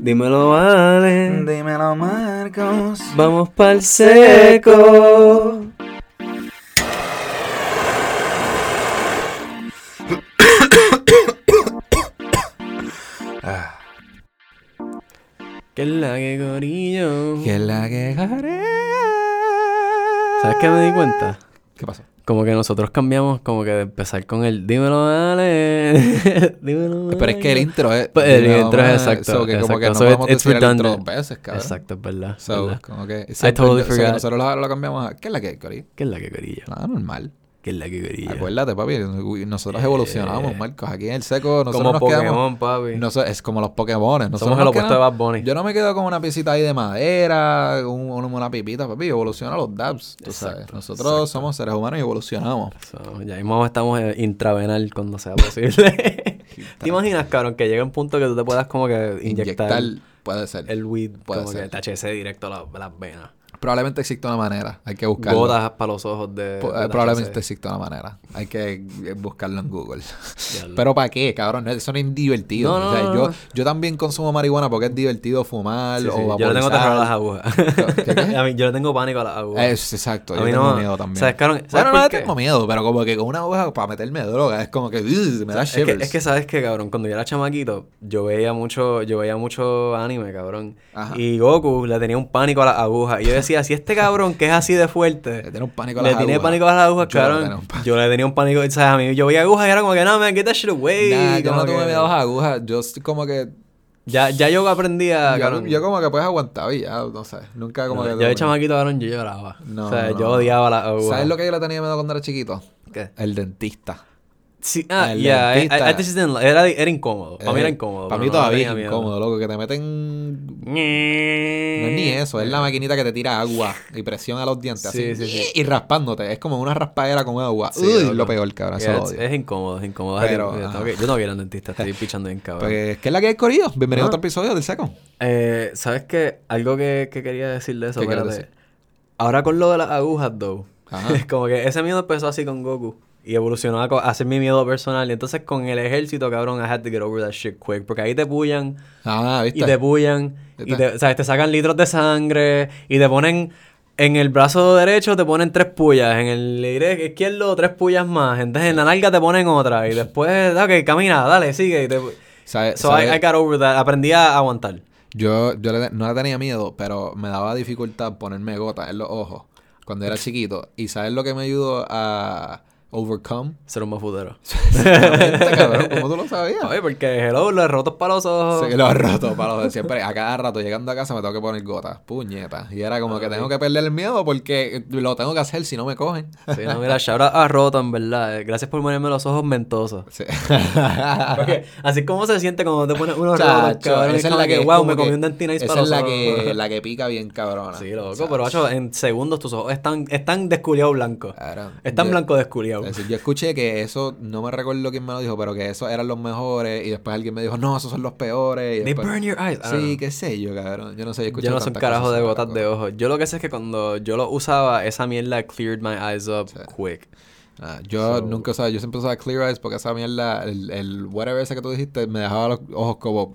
Dímelo, vale. Dímelo, Marcos. Vamos pa'l seco. Ah, Que la que gorillo. ¿Qué es la que haré? ¿Sabes qué me di cuenta? ¿Qué pasó? Como que nosotros cambiamos como que de empezar con el dímelo, vale. dímelo. Pero es que el intro es. Pues el intro es exacto, So, que como que no exacto. So podemos it- it's decir el intro dos veces, cabrón. Exacto, es verdad. So, verdad. como que. totally so, forgot. nosotros lo, lo cambiamos a. ¿Qué es la que, Cori? ¿Qué es la que gorillo? Nada normal. ¿Qué es la que gorillo? Acuérdate, papi. Nosotros Eh, evolucionamos, Marcos. Aquí en el seco, nosotros Como nos Pokémon, quedamos. papi. es como los Pokémon. Somos el opuesto de Bad Bunny. Yo no me quedo con una piecita ahí de madera, un- un- una pipita, papi. Evoluciona los dabs, tú sabes. Nosotros exacto. somos seres humanos y evolucionamos. So, ya mismo estamos en intravenal cuando sea posible. ¿Te imaginas, cabrón, que llegue un punto que tú te puedas como que inyectar, Inyectar puede ser. el weed, Puede como ser. que THC directo a, la- a las venas? Probablemente existe una manera. Hay que buscarlo. Gotas para los ojos de. Po- de eh, probablemente THC. existe una manera. Hay que eh, buscarlo en Google. Pero ¿para qué, cabrón? Eso no es divertido. No, O sea, no, yo, no. yo también consumo marihuana porque es divertido fumar Sí, sí, o Yo le tengo terror a las agujas. ¿Qué, qué? A mí- yo le tengo pánico a las agujas. Es exacto, A yo mí tengo miedo también. ¿sabes? ¿Sabes bueno, no le qué? tengo miedo, pero como que con una aguja para meterme droga es como que "Ugh", me da es, que, shivers. es que sabes que, cabrón, cuando yo era chamaquito, yo veía mucho, yo veía mucho anime, cabrón. Ajá. Y Goku le tenía un pánico a las agujas. Y yo decía, si este cabrón que es así de fuerte Le tiene un pánico a le las tiene agujas. pánico a las agujas, Yo le cabrón. tenía un pánico. Yo le tenía un pánico, ¿sabes? A mí yo veía agujas y era como que, no, man, get that shit away. Nah, yo no tuve miedo a las agujas. Yo como que. Ya, ya yo aprendí a, Yo, cabrón. yo como que pues aguantaba y ya, no sé. Nunca como No, que. yo de chamaquito, cabrón, yo lloraba. No, o sea, no, yo odiaba las agujas. ¿Sabes lo que yo le tenía miedo cuando era chiquito? ¿Qué? El dentista. Sí, ah, El yeah, didn't- era, era incómodo. Para mí era incómodo. Para mí todavía es incómodo, loco. Que te meten. No es ni eso, es la maquinita que te tira agua y presiona los dientes Sí, así. sí, sí. Y raspándote. Es como una raspadera con agua. Sí, Uy, loco. lo peor, cabrón. Eso Yeah, lo es, odio. es incómodo, es incómodo. Pero, Yo no quiero ir al dentista, estoy pichando bien cabrón. Pues, ¿qué es la que hay, Corillo? Bienvenido a otro episodio del Seco. Eh, ¿Sabes qué? Algo que, que quería decir de eso, ¿Qué quieres espérate. decir? Ahora con lo de las agujas, though. Ajá. Es como que ese miedo empezó así con Goku. Y evolucionó a, ser mi miedo personal. Y entonces con el ejército, cabrón, I had to get over that shit quick. Porque ahí te pullan Ah, ¿viste? y te pullan. Y te, te sacan litros de sangre. Y te ponen... En el brazo derecho te ponen tres pullas. En el izquierdo tres pullas más. Entonces en la nalga te ponen otra. Y después, ok, camina, dale, sigue. Y te... ¿Sabe- So sabe- I, I got over that. Aprendí a aguantar. Yo, yo le- no le tenía miedo, pero me daba dificultad ponerme gotas en los ojos cuando era chiquito. ¿Y sabes lo que me ayudó a overcome? Ser un mafutero. Cabrón. ¿Cómo tú lo sabías? Oye, porque hello, los rotos para los ojos. Sí, lo he roto para los de siempre. A cada rato llegando a casa me tengo que poner gotas. Puñeta. Y era como que tengo que perder el miedo porque lo tengo que hacer si no me cogen. Sí, no, mira, shout out a Roto, en verdad. Eh, Gracias por ponerme los ojos mentosos. Sí. Porque así como se siente cuando te pones unos rotos, cabrón. esa es la que, wow, me comí un dentinais Esa para es los la que, ojos. la que pica bien cabrona. Sí, loco, Chacho. pero macho, en segundos tus ojos están, están desculiados blancos. Están blanco desculiados. Es decir, yo escuché que eso, no me recuerdo quién me lo dijo, pero que esos eran los mejores y después alguien me dijo, no, esos son los peores. Y They después- burn your eyes. Sí, qué sé yo, cabrón. Yo no sé, yo escuché Yo no soy un carajo de gotas de ojos. Yo lo que sé es que cuando yo lo usaba, esa mierda cleared my eyes up Sí. quick. Ah, yo So- nunca usaba, yo siempre usaba Clear Eyes porque esa mierda, el, el whatever ese que tú dijiste, me dejaba los ojos como,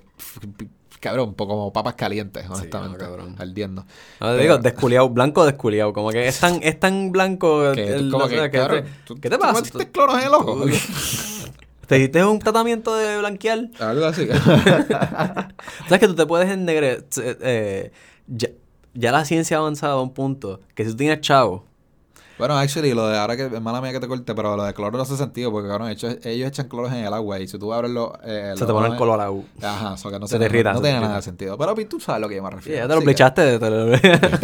cabrón, po- como papas calientes, honestamente, no, cabrón. ardiendo. No, te Pero- digo, desculiado, blanco desculiado. Como que es tan, es tan blanco. Que el- tú como o sea, que, que cabrón, te- ¿tú- ¿Qué te tú pasa? metiste cloro en el ojo? ¿Te hiciste un tratamiento de blanquear? Algo así. ¿Sabes que tú te puedes ennegrecer? eh, ya, ya la ciencia ha avanzado a un punto que si tú tienes chavo, Bueno, actually, lo de ahora que, mala mía que te corte, pero lo de cloro no hace sentido porque, cabrón, hecho, ellos echan cloro en el agua y si tú abres los... eh, se te pone el color a U. Ajá, eso que no Se se te irrita, No, tiene nada de sentido. Pero tú sabes a lo que yo me refiero. ya te lo Así que- bleachaste. te lo-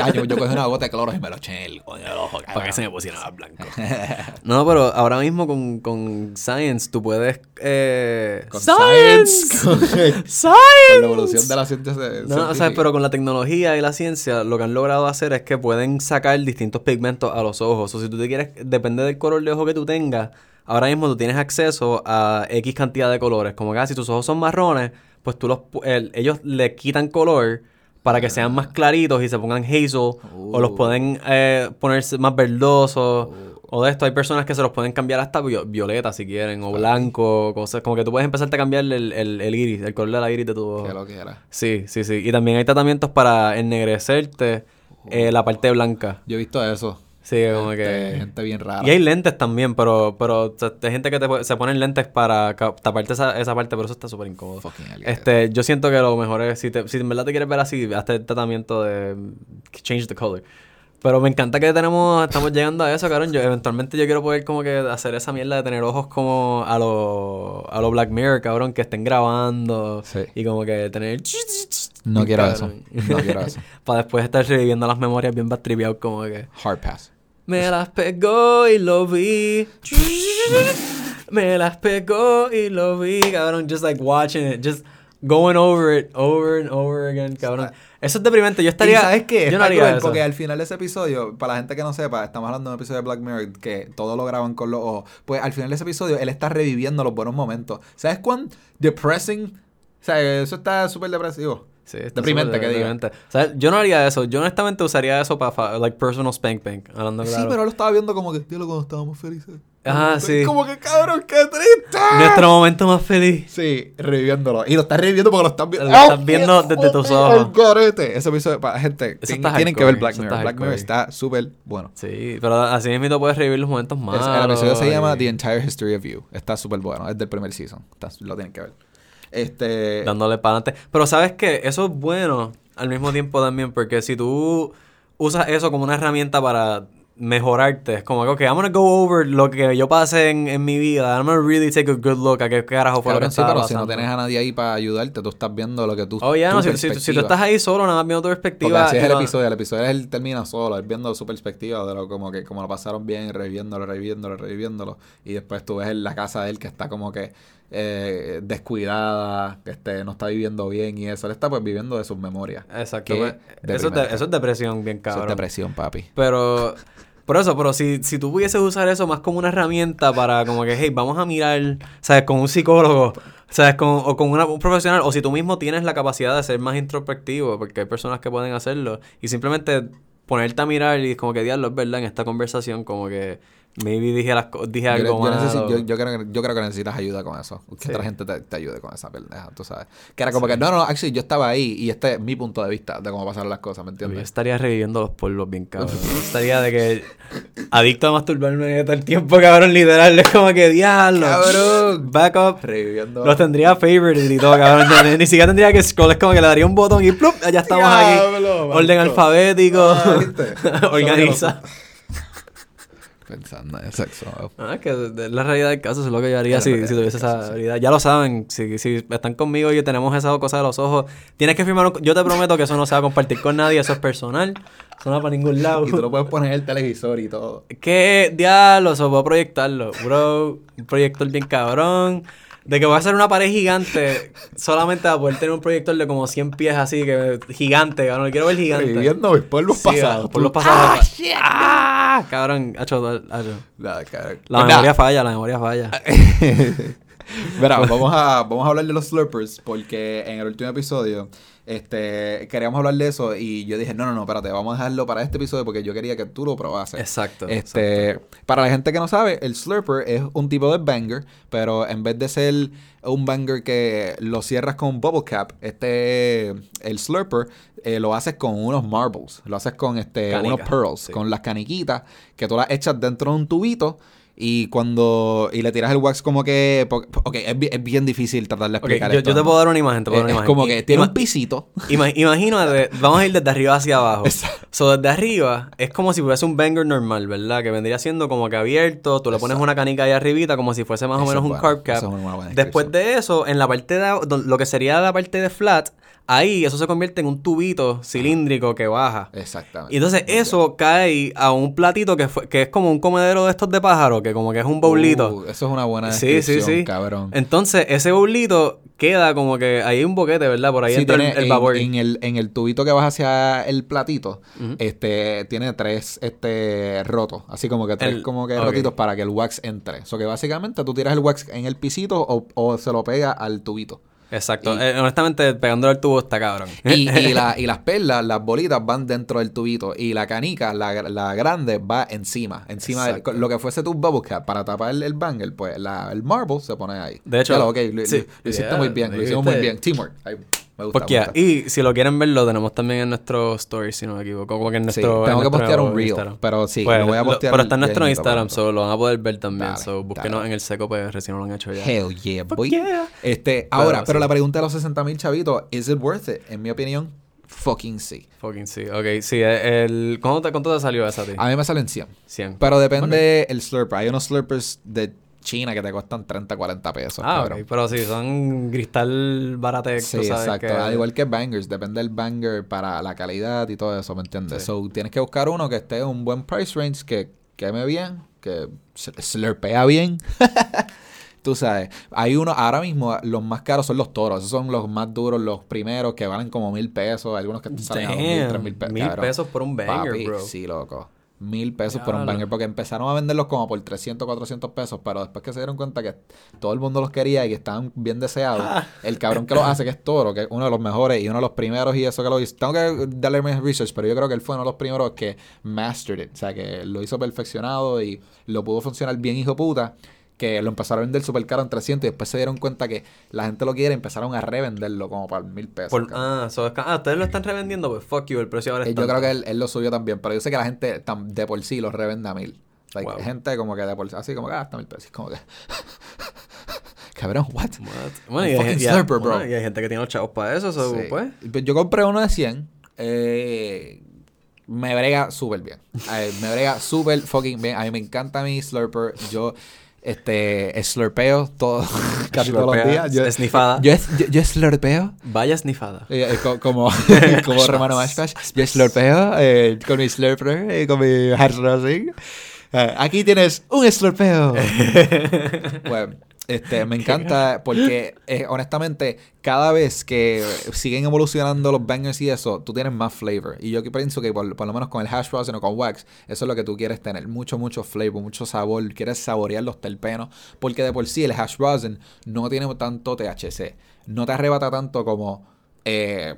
Ah, yo, yo cogí una gota de cloro y me lo eché en el coño del ojo, Para que se me pusiera más blanco. no, pero ahora mismo con, con Science tú puedes... Eh... Con science. Con, con ¡Science! la evolución de la ciencia. No, o sea, pero con la tecnología y la ciencia, lo que han logrado hacer es que pueden sacar distintos pigmentos a los ojos. O si tú te quieres, depende del color de ojo que tú tengas, ahora mismo tú tienes acceso a X cantidad de colores. Como que ah, si tus ojos son marrones, pues tú los, el- ellos le quitan color para que sean más claritos y se pongan hazel. O los pueden eh, ponerse más verdosos. Uh. O de esto, hay personas que se los pueden cambiar hasta vio- violeta si quieren, o blanco, cosas como que tú puedes empezarte a cambiar el, el, el iris, el color de la iris de tu ojo. Que lo que era. Sí, sí, sí. Y también hay tratamientos para ennegrecerte eh, la parte blanca. Yo he visto eso. Sí, como que... Gente bien rara. Y hay lentes también, pero, pero hay gente que te pone- se ponen lentes para taparte esa, esa parte, pero eso está súper incómodo. Este, yo siento que lo mejor es, si, te, si en verdad te quieres ver así, hazte el tratamiento de change the color. Pero me encanta que tenemos, estamos llegando a eso, cabrón. Yo, eventualmente yo quiero poder como que hacer esa mierda de tener ojos como a lo, a lo Black Mirror, cabrón, que estén grabando. Sí. Y como que tener... No quiero eso. Cabrón. No quiero eso. Para después estar reviviendo las memorias bien bastripeados como que... Hard pass. Me las pegó y lo vi. Me las pegó y lo vi, cabrón. Just like watching it, just going over it over and over again, cabrón. Eso es deprimente. Yo estaría. ¿Y sabes qué? Yo no haría eso. Porque al final de ese episodio, para la gente que no sepa, estamos hablando de un episodio de Black Mirror que todo lo graban con los ojos. Pues al final de ese episodio, él está reviviendo los buenos momentos. ¿Sabes cuán depressing? O sea, eso está súper depresivo. Sí, está Deprimente, que diga. deprimente. O sea, yo no haría eso. Yo honestamente usaría eso para, like, personal spank bank. Hablando Sí, claro. pero lo estaba viendo como que, tío, cuando estábamos felices. Ah, sí. Como que, cabrón, qué triste. Nuestro momento más feliz. Sí, reviviéndolo. Y lo estás reviviendo porque lo estás viendo. Lo estás viendo desde tus ojos. Ese episodio, para gente, tienen, que ver Black Mirror. Black Mirror está súper bueno. Sí, pero así mismo puedes revivir los momentos más. El episodio se llama The Entire History of You. Está súper bueno. Es del primer season. Está- lo tienen que ver. Este. dándole para adelante. Pero sabes que eso es bueno al mismo tiempo también, porque si tú usas eso como una herramienta para mejorarte, es como que, ok, I'm gonna go over lo que yo pasé en, en mi vida, I'm gonna really take a good look a qué carajo fue lo que sí, estaba pero si no tienes a nadie ahí para ayudarte, tú estás viendo lo que tú. Oh, ya, tu no, si, si- si tú estás ahí solo, nada más viendo tu Porque perspectiva. así es el va- episodio. El episodio es él termina solo, él viendo su perspectiva de lo como que como lo pasaron bien, reviviéndolo, reviviéndolo, reviviéndolo. Y después tú ves en la casa de él que está como que eh, descuidada, este, no está viviendo bien y eso. Él está pues viviendo de sus memorias. Exacto. Pues, Eso es, de- eso es depresión bien Eso cabrón. es depresión, papi. Pero, por eso, pero si, si tú pudieses usar eso más como una herramienta para como que, hey, vamos a mirar, ¿sabes? Con un psicólogo, ¿sabes? Con, o con una- un profesional, o si tú mismo tienes la capacidad de ser más introspectivo, porque hay personas que pueden hacerlo, y simplemente ponerte a mirar y como que diablo, es verdad, en esta conversación como que maybe dije, las, dije Yo, algo yo malo. necesito- yo- yo creo, que- yo creo que necesitas ayuda con eso. Que Sí. otra gente te, te ayude con esa pendeja, tú sabes. Que era como que, no, no, actually, yo estaba ahí y este es mi punto de vista de cómo pasaron las cosas, ¿me Yo entiendes? estaría reviviendo los polvos bien cabrón. Yo estaría de que adicto a masturbarme todo el tiempo, cabrón, literal. Es como que diablo. Cabrón. Back up. Reviviendo. Los tendría favorite y todo, cabrón. Yo ni, ni siquiera tendría que scroll. Es como que le daría un botón y ¡plup! Ya estamos Diablo, aquí. Orden alfabético. Ah. Organiza. Pensando en sexo. Ah, es que es la realidad del caso eso es lo que yo haría si, si tuviese caso, esa sí. habilidad. Ya lo saben. Si, si están conmigo y tenemos esa cosa de los ojos, tienes que firmar un... Yo te prometo que eso no se va a compartir con nadie. Eso es personal. Eso no va para ningún lado. Y tú lo puedes poner en el televisor y todo. ¿Qué diablo? Eso voy a proyectarlo, bro. Un proyector bien cabrón. De que voy a hacer una pared gigante solamente a poder tener un proyector de como 100 pies así, que gigante, cabrón. Quiero ver gigante. Reviviendo mis polvos Sí, pasados. Por los pasados. ¡Ah! Cabrón, hacho, hacho. Nada, cabrón. La Pues memoria nada. falla, la memoria falla. Verá, vamos a, vamos a hablar de los slurpers porque en el último episodio este, queríamos hablar de eso y yo dije, no, no, no, espérate, vamos a dejarlo para este episodio porque yo quería que tú lo probases. Exacto. Este, para la gente que no sabe, el slurper es un tipo de banger, pero en vez de ser un banger que lo cierras con bubble cap, este, el slurper eh, lo haces con unos marbles, lo haces con este, Canica, unos pearls, sí. con las caniquitas que tú las echas dentro de un tubito. Y cuando. Y le tiras el wax como que. Ok, es, es bien difícil tratar de explicar yo, esto. yo te puedo dar una imagen, te puedo es, dar una es imagen. como I- que tiene ima- un pisito. Ima- imagínate, vamos a ir desde arriba hacia abajo. Exacto. So, desde arriba es como si fuese un banger normal, ¿verdad? Que vendría siendo como que abierto, tú le pones Exacto. una canica ahí arribita como si fuese más o menos es un bueno, carb cap. es Después de eso, en la parte de lo que sería la parte de flat, ahí eso se convierte en un tubito cilíndrico que baja. Exactamente. Y entonces eso cae a un platito que, fue- que es como un comedero de estos de pájaro, que como que es un bowlito. Uh, eso es una buena Sí, descripción, sí, sí. cabrón. Entonces, ese bowlito queda como que ahí hay un boquete, ¿verdad? Por ahí Sí, entra el, tiene el en- vapor. En, el, en el tubito que vas hacia el platito, este, tiene tres este, rotos. Así como que tres El- como que ok. rotitos para que el wax entre. O sea que básicamente tú tiras el wax en el pisito o, o se lo pega al tubito. Exacto. Y- Eh, honestamente, pegándole al tubo está cabrón. Y, y, la- y las perlas, las bolitas van dentro del tubito. Y la canica, la, la grande, va encima. Encima de lo que fuese tu bubble cap para tapar el, el banger, pues la- el marble se pone ahí. De hecho, Ya lo, ok, lo, sí, lo- lo hiciste yeah, muy bien, lo hicimos muy bien. Teamwork. Me gusta. Porque, me ya, gusta. y si lo quieren ver, lo tenemos también en nuestro story, si no me equivoco. Como que en Sí, nuestro. tengo en que postear un reel, Instagram. pero sí, Pues, lo voy a lo- postear. Pero está en nuestro Instagram, pronto. so lo van a poder ver también. Dale, so búsquenos dale. en el seco si no lo han hecho ya. Hell yeah, boy. yeah. Este, ahora, pero la pregunta de los 60 mil chavitos, ¿is it worth it? En mi opinión, fucking sí. Fucking sí. Ok, sí. eh, El, ¿cuánto, te, ¿Cuánto te salió esa a ti? A mí me salen 100. 100. Pero depende el slurper. Hay unos slurpers de China que te cuestan 30, 40 pesos. Ah. Pero sí, son cristal baratex, Sí, sabes exacto. que- Al igual que bangers, depende del banger para la calidad y todo eso, ¿me entiendes? Sí. So, tienes que buscar uno que esté en un buen price range, que queme bien, que slurpea bien. Tú sabes, hay uno, ahora mismo los más caros son los toros, esos son los más duros, los primeros que valen como mil pesos, algunos que salen a dos mil, tres mil pesos. mil cabrón. pesos por un banger, Papi, bro. Sí, loco. Mil pesos por un banger. Porque empezaron a venderlos como por 300, 400 pesos. Pero después que se dieron cuenta que todo el mundo los quería y que estaban bien deseados, el cabrón que los hace, que es Toro, que es uno de los mejores y uno de los primeros y eso que lo hizo. Tengo que darle más research, pero yo creo que él fue uno de los primeros que mastered it. O sea, que lo hizo perfeccionado y lo pudo funcionar bien, hijo puta. Que lo empezaron a vender súper caro en 300 y después se dieron cuenta que la gente lo quiere y empezaron a revenderlo como por mil pesos. Por- ah, so es ah, ustedes lo están revendiendo, pues fuck you, el precio ahora Eh, es Yo tanto. creo que él, él lo subió también, pero yo sé que la gente de por sí los revende a mil. Wow. Gente como que de por sí, así como que ah, hasta mil pesos. Como que. Cabrón, what? What? Bueno, y hay, fucking y hay- slurper, bro. bueno, y hay gente que tiene los chavos para eso, so, Sí. pues. Pues Yo compré uno de 100. eh, me brega súper bien. Eh, me brega súper fucking bien. A mí me encanta mi slurper. Yo este slurpeo todo, casi todos los días. Yo, esnifada. yo, yo, yo slurpeo. Vaya snifada. Eh, eh, co- como, como Romano Pass. Mash Pass. Yo slurpeo eh, con mi slurper, eh, con mi hard rosin. Eh, aquí tienes un slurpeo. pues, este, me encanta porque, eh, honestamente, cada vez que siguen evolucionando los bangers y eso, tú tienes más flavor. Y yo que pienso que por, por lo menos con el hash rosin o con wax, eso es lo que tú quieres tener. Mucho, mucho flavor, mucho sabor. Quieres saborear los terpenos. Porque de por sí el hash rosin no tiene tanto THC. No te arrebata tanto como eh,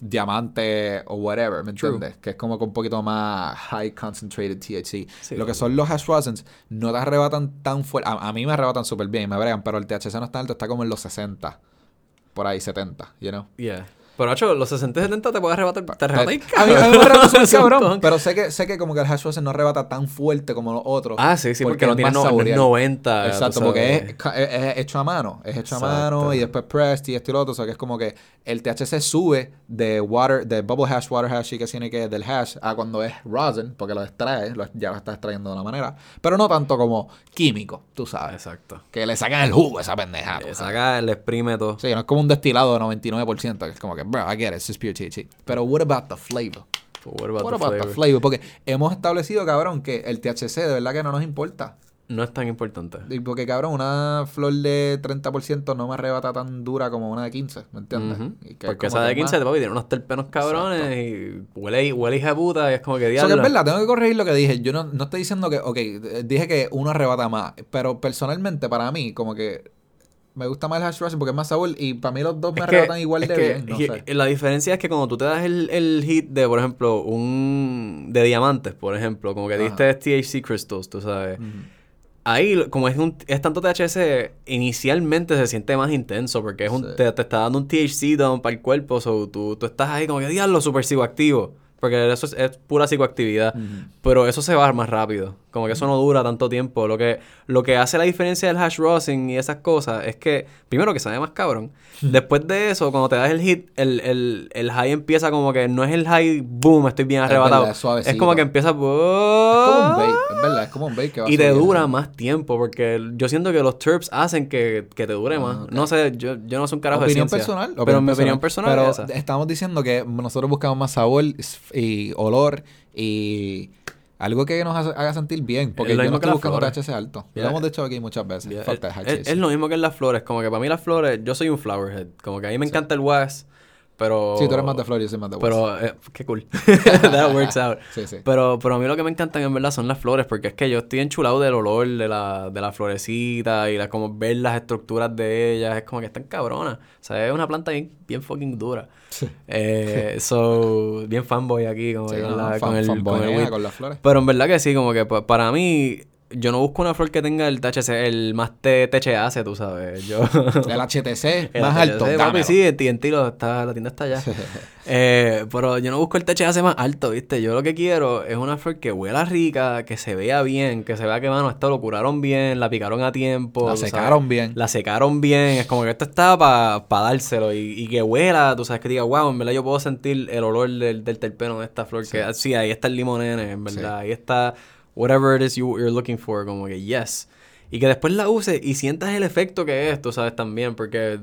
diamante o whatever, ¿me True. entiendes? Que es como con un poquito más high concentrated THC. Sí, lo que son los hash rosins no te arrebatan tan fuerte. A, a mí me arrebatan súper bien y me bregan, pero el THC no está alto, está como en los 60. Por ahí, 70, you know? Yeah. Pero, Nacho, los 60 y 70 te puedes arrebatar. Te arrebata y a mí, a mí me arrebata cabrón. Pero sé que, sé que como que el hash no arrebata tan fuerte como los otros. Ah, sí, sí, porque, no tiene más no, saborear. 90. Exacto, porque es, es- es hecho a mano. Es hecho a mano y después pressed y esto y lo otro. O sea, que es como que el THC sube de water, de bubble hash, water hash y que tiene que del hash a cuando es rosin, porque lo extrae, lo- ya lo está extrayendo de una manera. Pero no tanto como químico, tú sabes. Exacto. Que le sacan el jugo a esa pendeja. tú Le sabes. saca, le exprime todo. Sí, no es como un destilado de 99%, que es como que, bro, I get it, it's just pure THC. Pero what about the flavor? What about What the about the flavor? flavor? Porque hemos establecido, cabrón, que el THC de verdad que no nos importa. No es tan importante. Porque, cabrón, una flor de 30% no me arrebata tan dura como una de 15, ¿me entiendes? Porque esa de que 15 más- papi, tiene unos terpenos cabrones y huele, huele hija de puta y es como que O sea, diablo. que es verdad, tengo que corregir lo que dije. Yo no, no estoy diciendo que, ok, dije que uno arrebata más, pero personalmente para mí, como que me gusta más el hash rosin porque es más sabor y para mí los dos me Es arrebatan que- igual de bien, no sé. La diferencia es que cuando tú te das el, el hit de, por ejemplo, un... de diamantes, por ejemplo, como que Ajá. diste THC crystals, tú sabes. Ahí, como es, un, es tanto THC, inicialmente se siente más intenso porque es un, Sí. te, te está dando un THC down para el cuerpo, so tú, tú estás ahí como que diablo super psicoactivo. Porque eso es, es pura psicoactividad. Ujú. Pero eso se va más rápido. Como que eso no dura tanto tiempo. Lo que, lo que hace la diferencia del hash rosin y esas cosas es que, primero que sabe más cabrón. Después de eso, cuando te das el hit, el, el, el high empieza como que no es el high, boom, estoy bien Es arrebatado. verdad, es como que empieza. Es como un bake, es verdad, es como un bake que va Y te dura más tiempo, porque yo siento que los terps hacen que, que te dure más. Ah. No sé, yo, yo no soy un carajo opinión de ciencia. personal. pero mi opinión personal Pero es esa. estamos diciendo que nosotros buscamos más sabor y olor y algo que nos haga sentir bien. Porque Es lo yo no estoy buscando. THC alto. Lo hemos dicho aquí muchas veces. Es, es- es lo mismo que en las flores. Como que para mí las flores, yo soy un flowerhead. Como que a mí me encanta el wax. Pero... Sí, tú eres más de flores, yo soy más de West. Pero, eh, qué cool. That works out. Sí, sí. Pero, pero a mí lo que me encantan en verdad son las flores, porque es que yo estoy enchulado del olor de la, de la florecita y la, como ver las estructuras de ellas, es como que están cabronas. O sea, es una planta bien, bien fucking dura. Eh, so, bien fanboy aquí, como Sí, que con, no, la- fan- con el, con el con las flores. Pero en verdad que sí, como que pa- para mí, yo no busco una flor que tenga el THC, el más THC, tú sabes. Yo... El HTC El más alto, papi, sí, en TNT lo está, la tienda está allá. Eh, pero yo no busco el THC más alto, ¿viste? Yo lo que quiero es una flor que huela rica, que se vea bien, que se vea que, mano, esto lo curaron bien, la picaron a tiempo. La sabes, secaron bien. La secaron bien. Es como que esto está para dárselo y, y que huela, tú sabes, que diga, wow, en verdad yo puedo sentir el olor del, del terpeno de esta flor. Que sí, ahí está el limonene, en verdad. Ahí está whatever it is you, you're looking for, como que yes. Y que después la uses y sientas el efecto que es, tú sabes, también, porque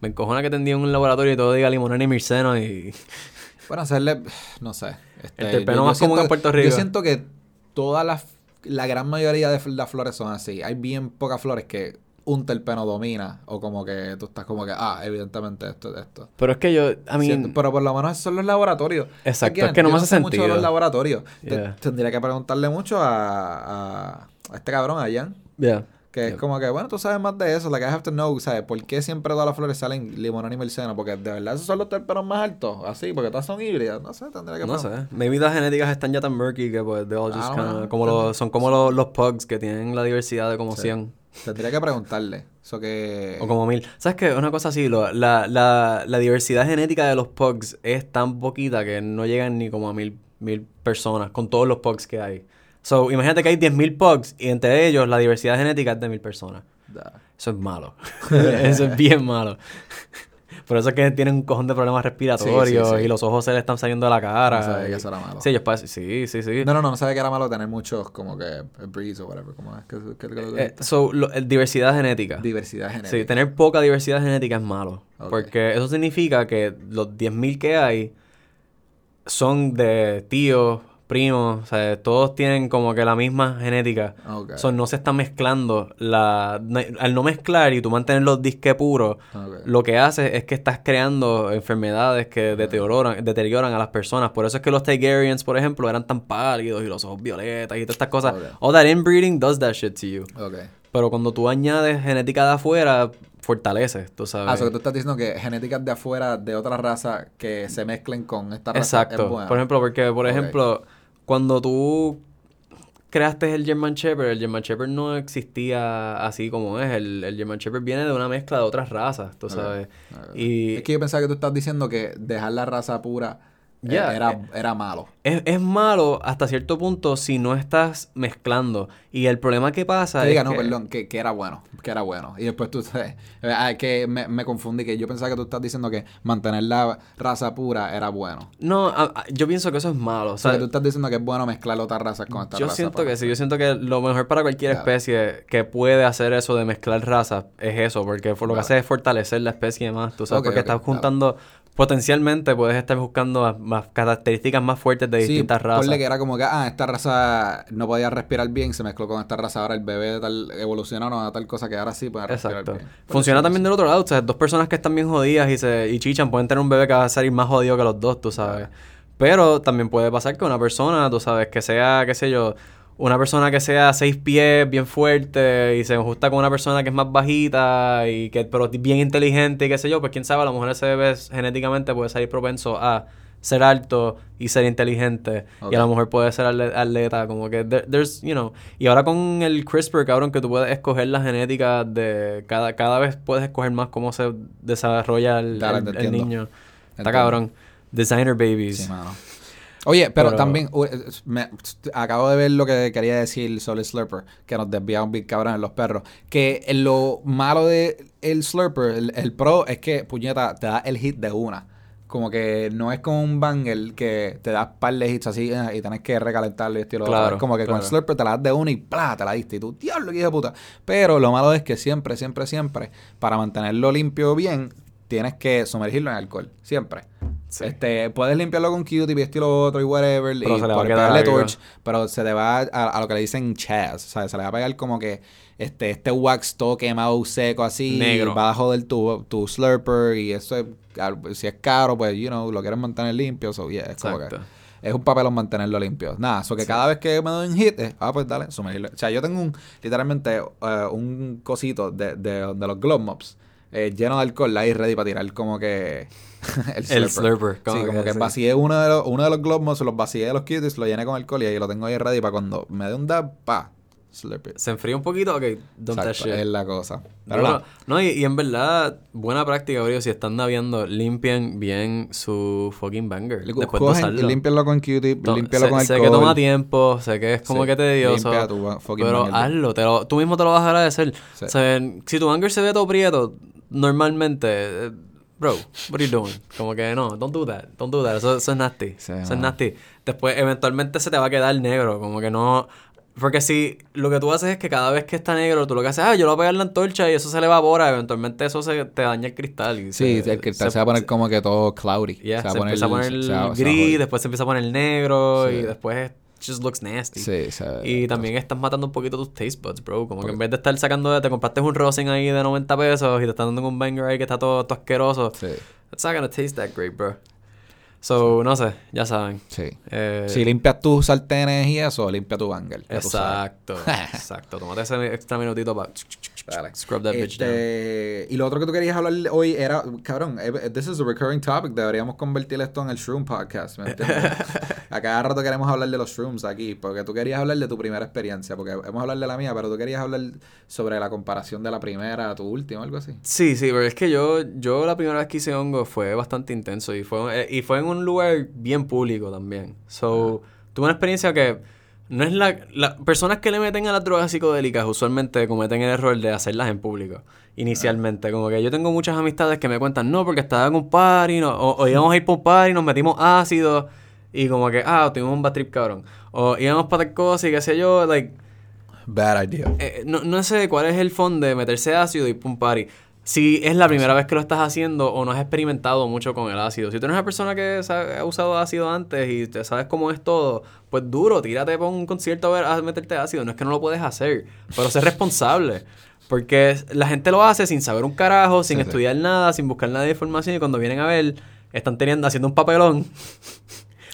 me encojona que te en un laboratorio y todo diga limonene y mirceno y... Bueno, hacerle, no sé. este, El terpeno más común en Puerto Rico. Yo siento que todas las, la gran mayoría de las flores son así. Hay bien pocas flores que un terpeno domina o como que tú estás como que, ah, evidentemente esto es esto. Pero es que yo, a mí... Siento- pero por lo menos esos son los laboratorios. Exacto, Again, es que no me hace sé mucho de sentido. los laboratorios. Te- tendría que preguntarle mucho a, a, a este cabrón, a Jan. Yeah. Que es como que, bueno, tú sabes más de eso, like I have to know, ¿sabes? ¿Por qué siempre todas las flores salen limonón y merceno? Porque de verdad esos son los terpenos más altos, así, porque todas son híbridas, no sé, tendría que No sé. preguntar. Maybe las genéticas están ya tan murky que pues they all just Ah, kinda- como los, son como los, los pugs que tienen la diversidad de como Sí. 100 Tendría que preguntarle. Eso que... o como 1000. ¿Sabes qué? Una cosa así, lo- la, la, la diversidad genética de los pugs es tan poquita que no llegan ni como a mil, mil personas con todos los pugs que hay. So, imagínate que hay 10.000 pugs y entre ellos la diversidad genética es de mil personas. Da. Eso es malo. eso es bien malo. Por eso es que tienen un cojón de problemas respiratorios Sí, sí, sí. y los ojos se le están saliendo de la cara. No sabía que y- eso era malo. Sí, pas- sí, sí, sí. No, no, no, no sabía que era malo tener muchos como que breeds o whatever, como es que, que, que- que- Eh, so, lo- el- diversidad genética. diversidad genética. Sí, tener poca diversidad genética es malo. Porque eso significa que los 10.000 que hay son de tíos, primos, o sea, todos tienen como que la misma genética. Ok. So, no se están mezclando. La, no- al no mezclar y tú mantener los disques puros, lo que hace es que estás creando enfermedades que deterioran, deterioran a las personas. Por eso es que los Tigerians, por ejemplo, eran tan pálidos y los ojos violetas y todas estas cosas. All that inbreeding does that shit to you. Pero cuando tú añades genética de afuera, fortaleces, tú sabes. Ah, eso que tú estás diciendo que genéticas de afuera de otra raza que se mezclen con esta raza Exacto. es buena. Por ejemplo, porque, por ejemplo, cuando tú creaste el German Shepherd, el German Shepherd no existía así como es. El, el German Shepherd viene de una mezcla de otras razas, tú sabes. Y Es que yo pensaba que tú estás diciendo que dejar la raza pura Ya, era, era malo. es, es malo hasta cierto punto si no estás mezclando. Y el problema que pasa Que es diga, no, que- perdón, que, que era bueno, que era bueno. Y después tú eh, ah, que me, me confundí, que yo pensaba que tú estás diciendo que mantener la raza pura era bueno. No, a- a- yo pienso que eso es malo. O sea, que tú estás diciendo que es bueno mezclar otras razas con esta Yo raza. siento para- que sí, yo siento que lo mejor para cualquier Claro. especie que puede hacer eso de mezclar razas es eso, porque por lo que hace es fortalecer la especie más, tú sabes, porque estás claro. Potencialmente puedes estar buscando más, más características más fuertes de Sí, distintas razas. ponle que era como que, ah, esta raza no podía respirar bien, se mezcló con esta raza, ahora el bebé de tal evolucionaron a tal cosa que ahora sí puede respirar Exacto. bien. Funciona también del otro lado, o sea, dos personas que están bien jodidas y se y chichan pueden tener un bebé que va a salir más jodido que los dos, tú sabes. Pero también puede pasar que una persona, tú sabes, que sea, qué sé yo, una persona que sea seis pies, bien fuerte, y se ajusta con una persona que es más bajita, y que, pero bien inteligente, y qué sé yo, pues quién sabe, a lo mejor ese bebé genéticamente puede salir propenso a ser alto y ser inteligente, y a lo mejor puede ser atle- atleta, como que there- there's, you know, y ahora con el CRISPR, cabrón, que tú puedes escoger la genética de cada, cada vez puedes escoger más cómo se desarrolla el, niño. Está cabrón. Designer babies. Sí, mano. Oye, pero, Pero- también eh, me- acabo de ver lo que quería decir sobre el Slurper, que nos desviamos bien cabrón en los perros. Que lo malo de el Slurper, el, el Pro, es que, puñeta, te da el hit de una. Como que no es como un banger que te das par de hits así eh, y tienes que recalentarlo y estilo Claro, Es como que con el. Slurper te la das de una y ¡plá! te la diste. Y tú, diablo, que hijo de puta. Pero lo malo es que siempre, siempre, siempre, para mantenerlo limpio bien, tienes que sumergirlo en alcohol. Siempre. Sí. Este, puedes limpiarlo con Q-tip y esto y lo otro y whatever. Pero y se le va a pegarle torch, pero se te va a, a lo que le dicen chaz. O sea, se le va a pegar como que este, este wax todo quemado seco así. Negro. Y va a joder tu, tu slurper. Y eso es, si es caro, pues, you know, lo quieres mantener limpio. So, yeah, es como que. Es un papelón mantenerlo limpio. Nada, eso que cada vez que me doy un hit, es, ah, pues dale, sumergirlo. O sea, yo tengo un, literalmente, eh, un cosito de, de, de los glove mops eh, lleno de alcohol ahí ready para tirar como que el slurper. El slurper, Sí, como como que que vacié uno de los, uno de los glove mops, los vacié de los cuties, lo llené con alcohol y ahí lo tengo ahí ready para cuando me dé un dab, pa, slurp it. Se enfría un poquito, ok, don't Exacto, shit. es la cosa. Pero Duro. nada, No, y, y en verdad, buena práctica, bro. Si están naviando, limpien bien su fucking banger. le- después de cogen usarlo. límpialo con Q-tip, límpialo sé, con sé alcohol. que toma tiempo, sé que es como Sí, que tedioso. limpia tu fucking pero banger. hazlo, te lo- tú mismo te lo vas a agradecer. Sí. O sea, si tu banger se ve todo prieto, normalmente, bro, what are you doing? Como que no, don't do that, don't do that. Eso, eso es nasty. Sí, eso es nasty. Después, eventualmente se te va a quedar negro, como que no. Porque si lo que tú haces es que cada vez que está negro, tú lo que haces, ah, yo lo voy a pegar la antorcha y eso se le evapora, eventualmente eso se te daña el cristal. y Sí, se- el cristal se, va a poner como que todo cloudy. Yeah, va se, empieza a poner se se gris, después se empieza a poner negro Sí. y después just looks nasty. Sí, se ve- Y también estás matando un poquito tus taste buds, bro. Como que en vez de estar sacando, te compraste un rosin ahí de 90 pesos y te están dando un banger ahí que está todo, todo asqueroso. Sí, It's not gonna taste that great, bro. So, no sé, ya saben. sí. Eh, Si limpias tus sartenes y eso, limpia tu banger. exacto, exacto. Tómate ese extra minutito para Dale. scrub that bitch down. Este, y lo otro que tú querías hablar hoy era, cabrón, eh, this is a recurring topic, deberíamos convertir esto en el Shroom Podcast, ¿me entiendes? a cada rato queremos hablar de los shrooms aquí, porque tú querías hablar de tu primera experiencia, porque hemos hablado de la mía, pero tú querías hablar sobre la comparación de la primera a tu última, algo así. Sí, sí, pero es que yo, yo la primera vez que hice hongo fue bastante intenso y fue, eh, y fue en un lugar bien público también. So, tuve una experiencia que no es la, Las personas que le meten a las drogas psicodélicas usualmente cometen el error de hacerlas en público. Inicialmente, como que yo tengo muchas amistades que me cuentan, no, porque estaba en un party, no, o, o íbamos a ir por un party, nos metimos ácido y como que, ah, tuvimos un bad trip cabrón. O íbamos para tal cosa y qué sé yo, like... Bad idea. Eh, no, no sé cuál es el fondo de meterse ácido y pum party. Si es la primera vez que lo estás haciendo o no has experimentado mucho con el ácido. Si tú eres una persona que ha usado ácido antes y te sabes cómo es todo, pues duro, tírate para un concierto a, ver, a meterte ácido. No es que no lo puedes hacer, pero sé responsable. Porque la gente lo hace sin saber un carajo, sin Sí, sí. estudiar nada, sin buscar nada de información y cuando vienen a ver, están teniendo, haciendo un papelón.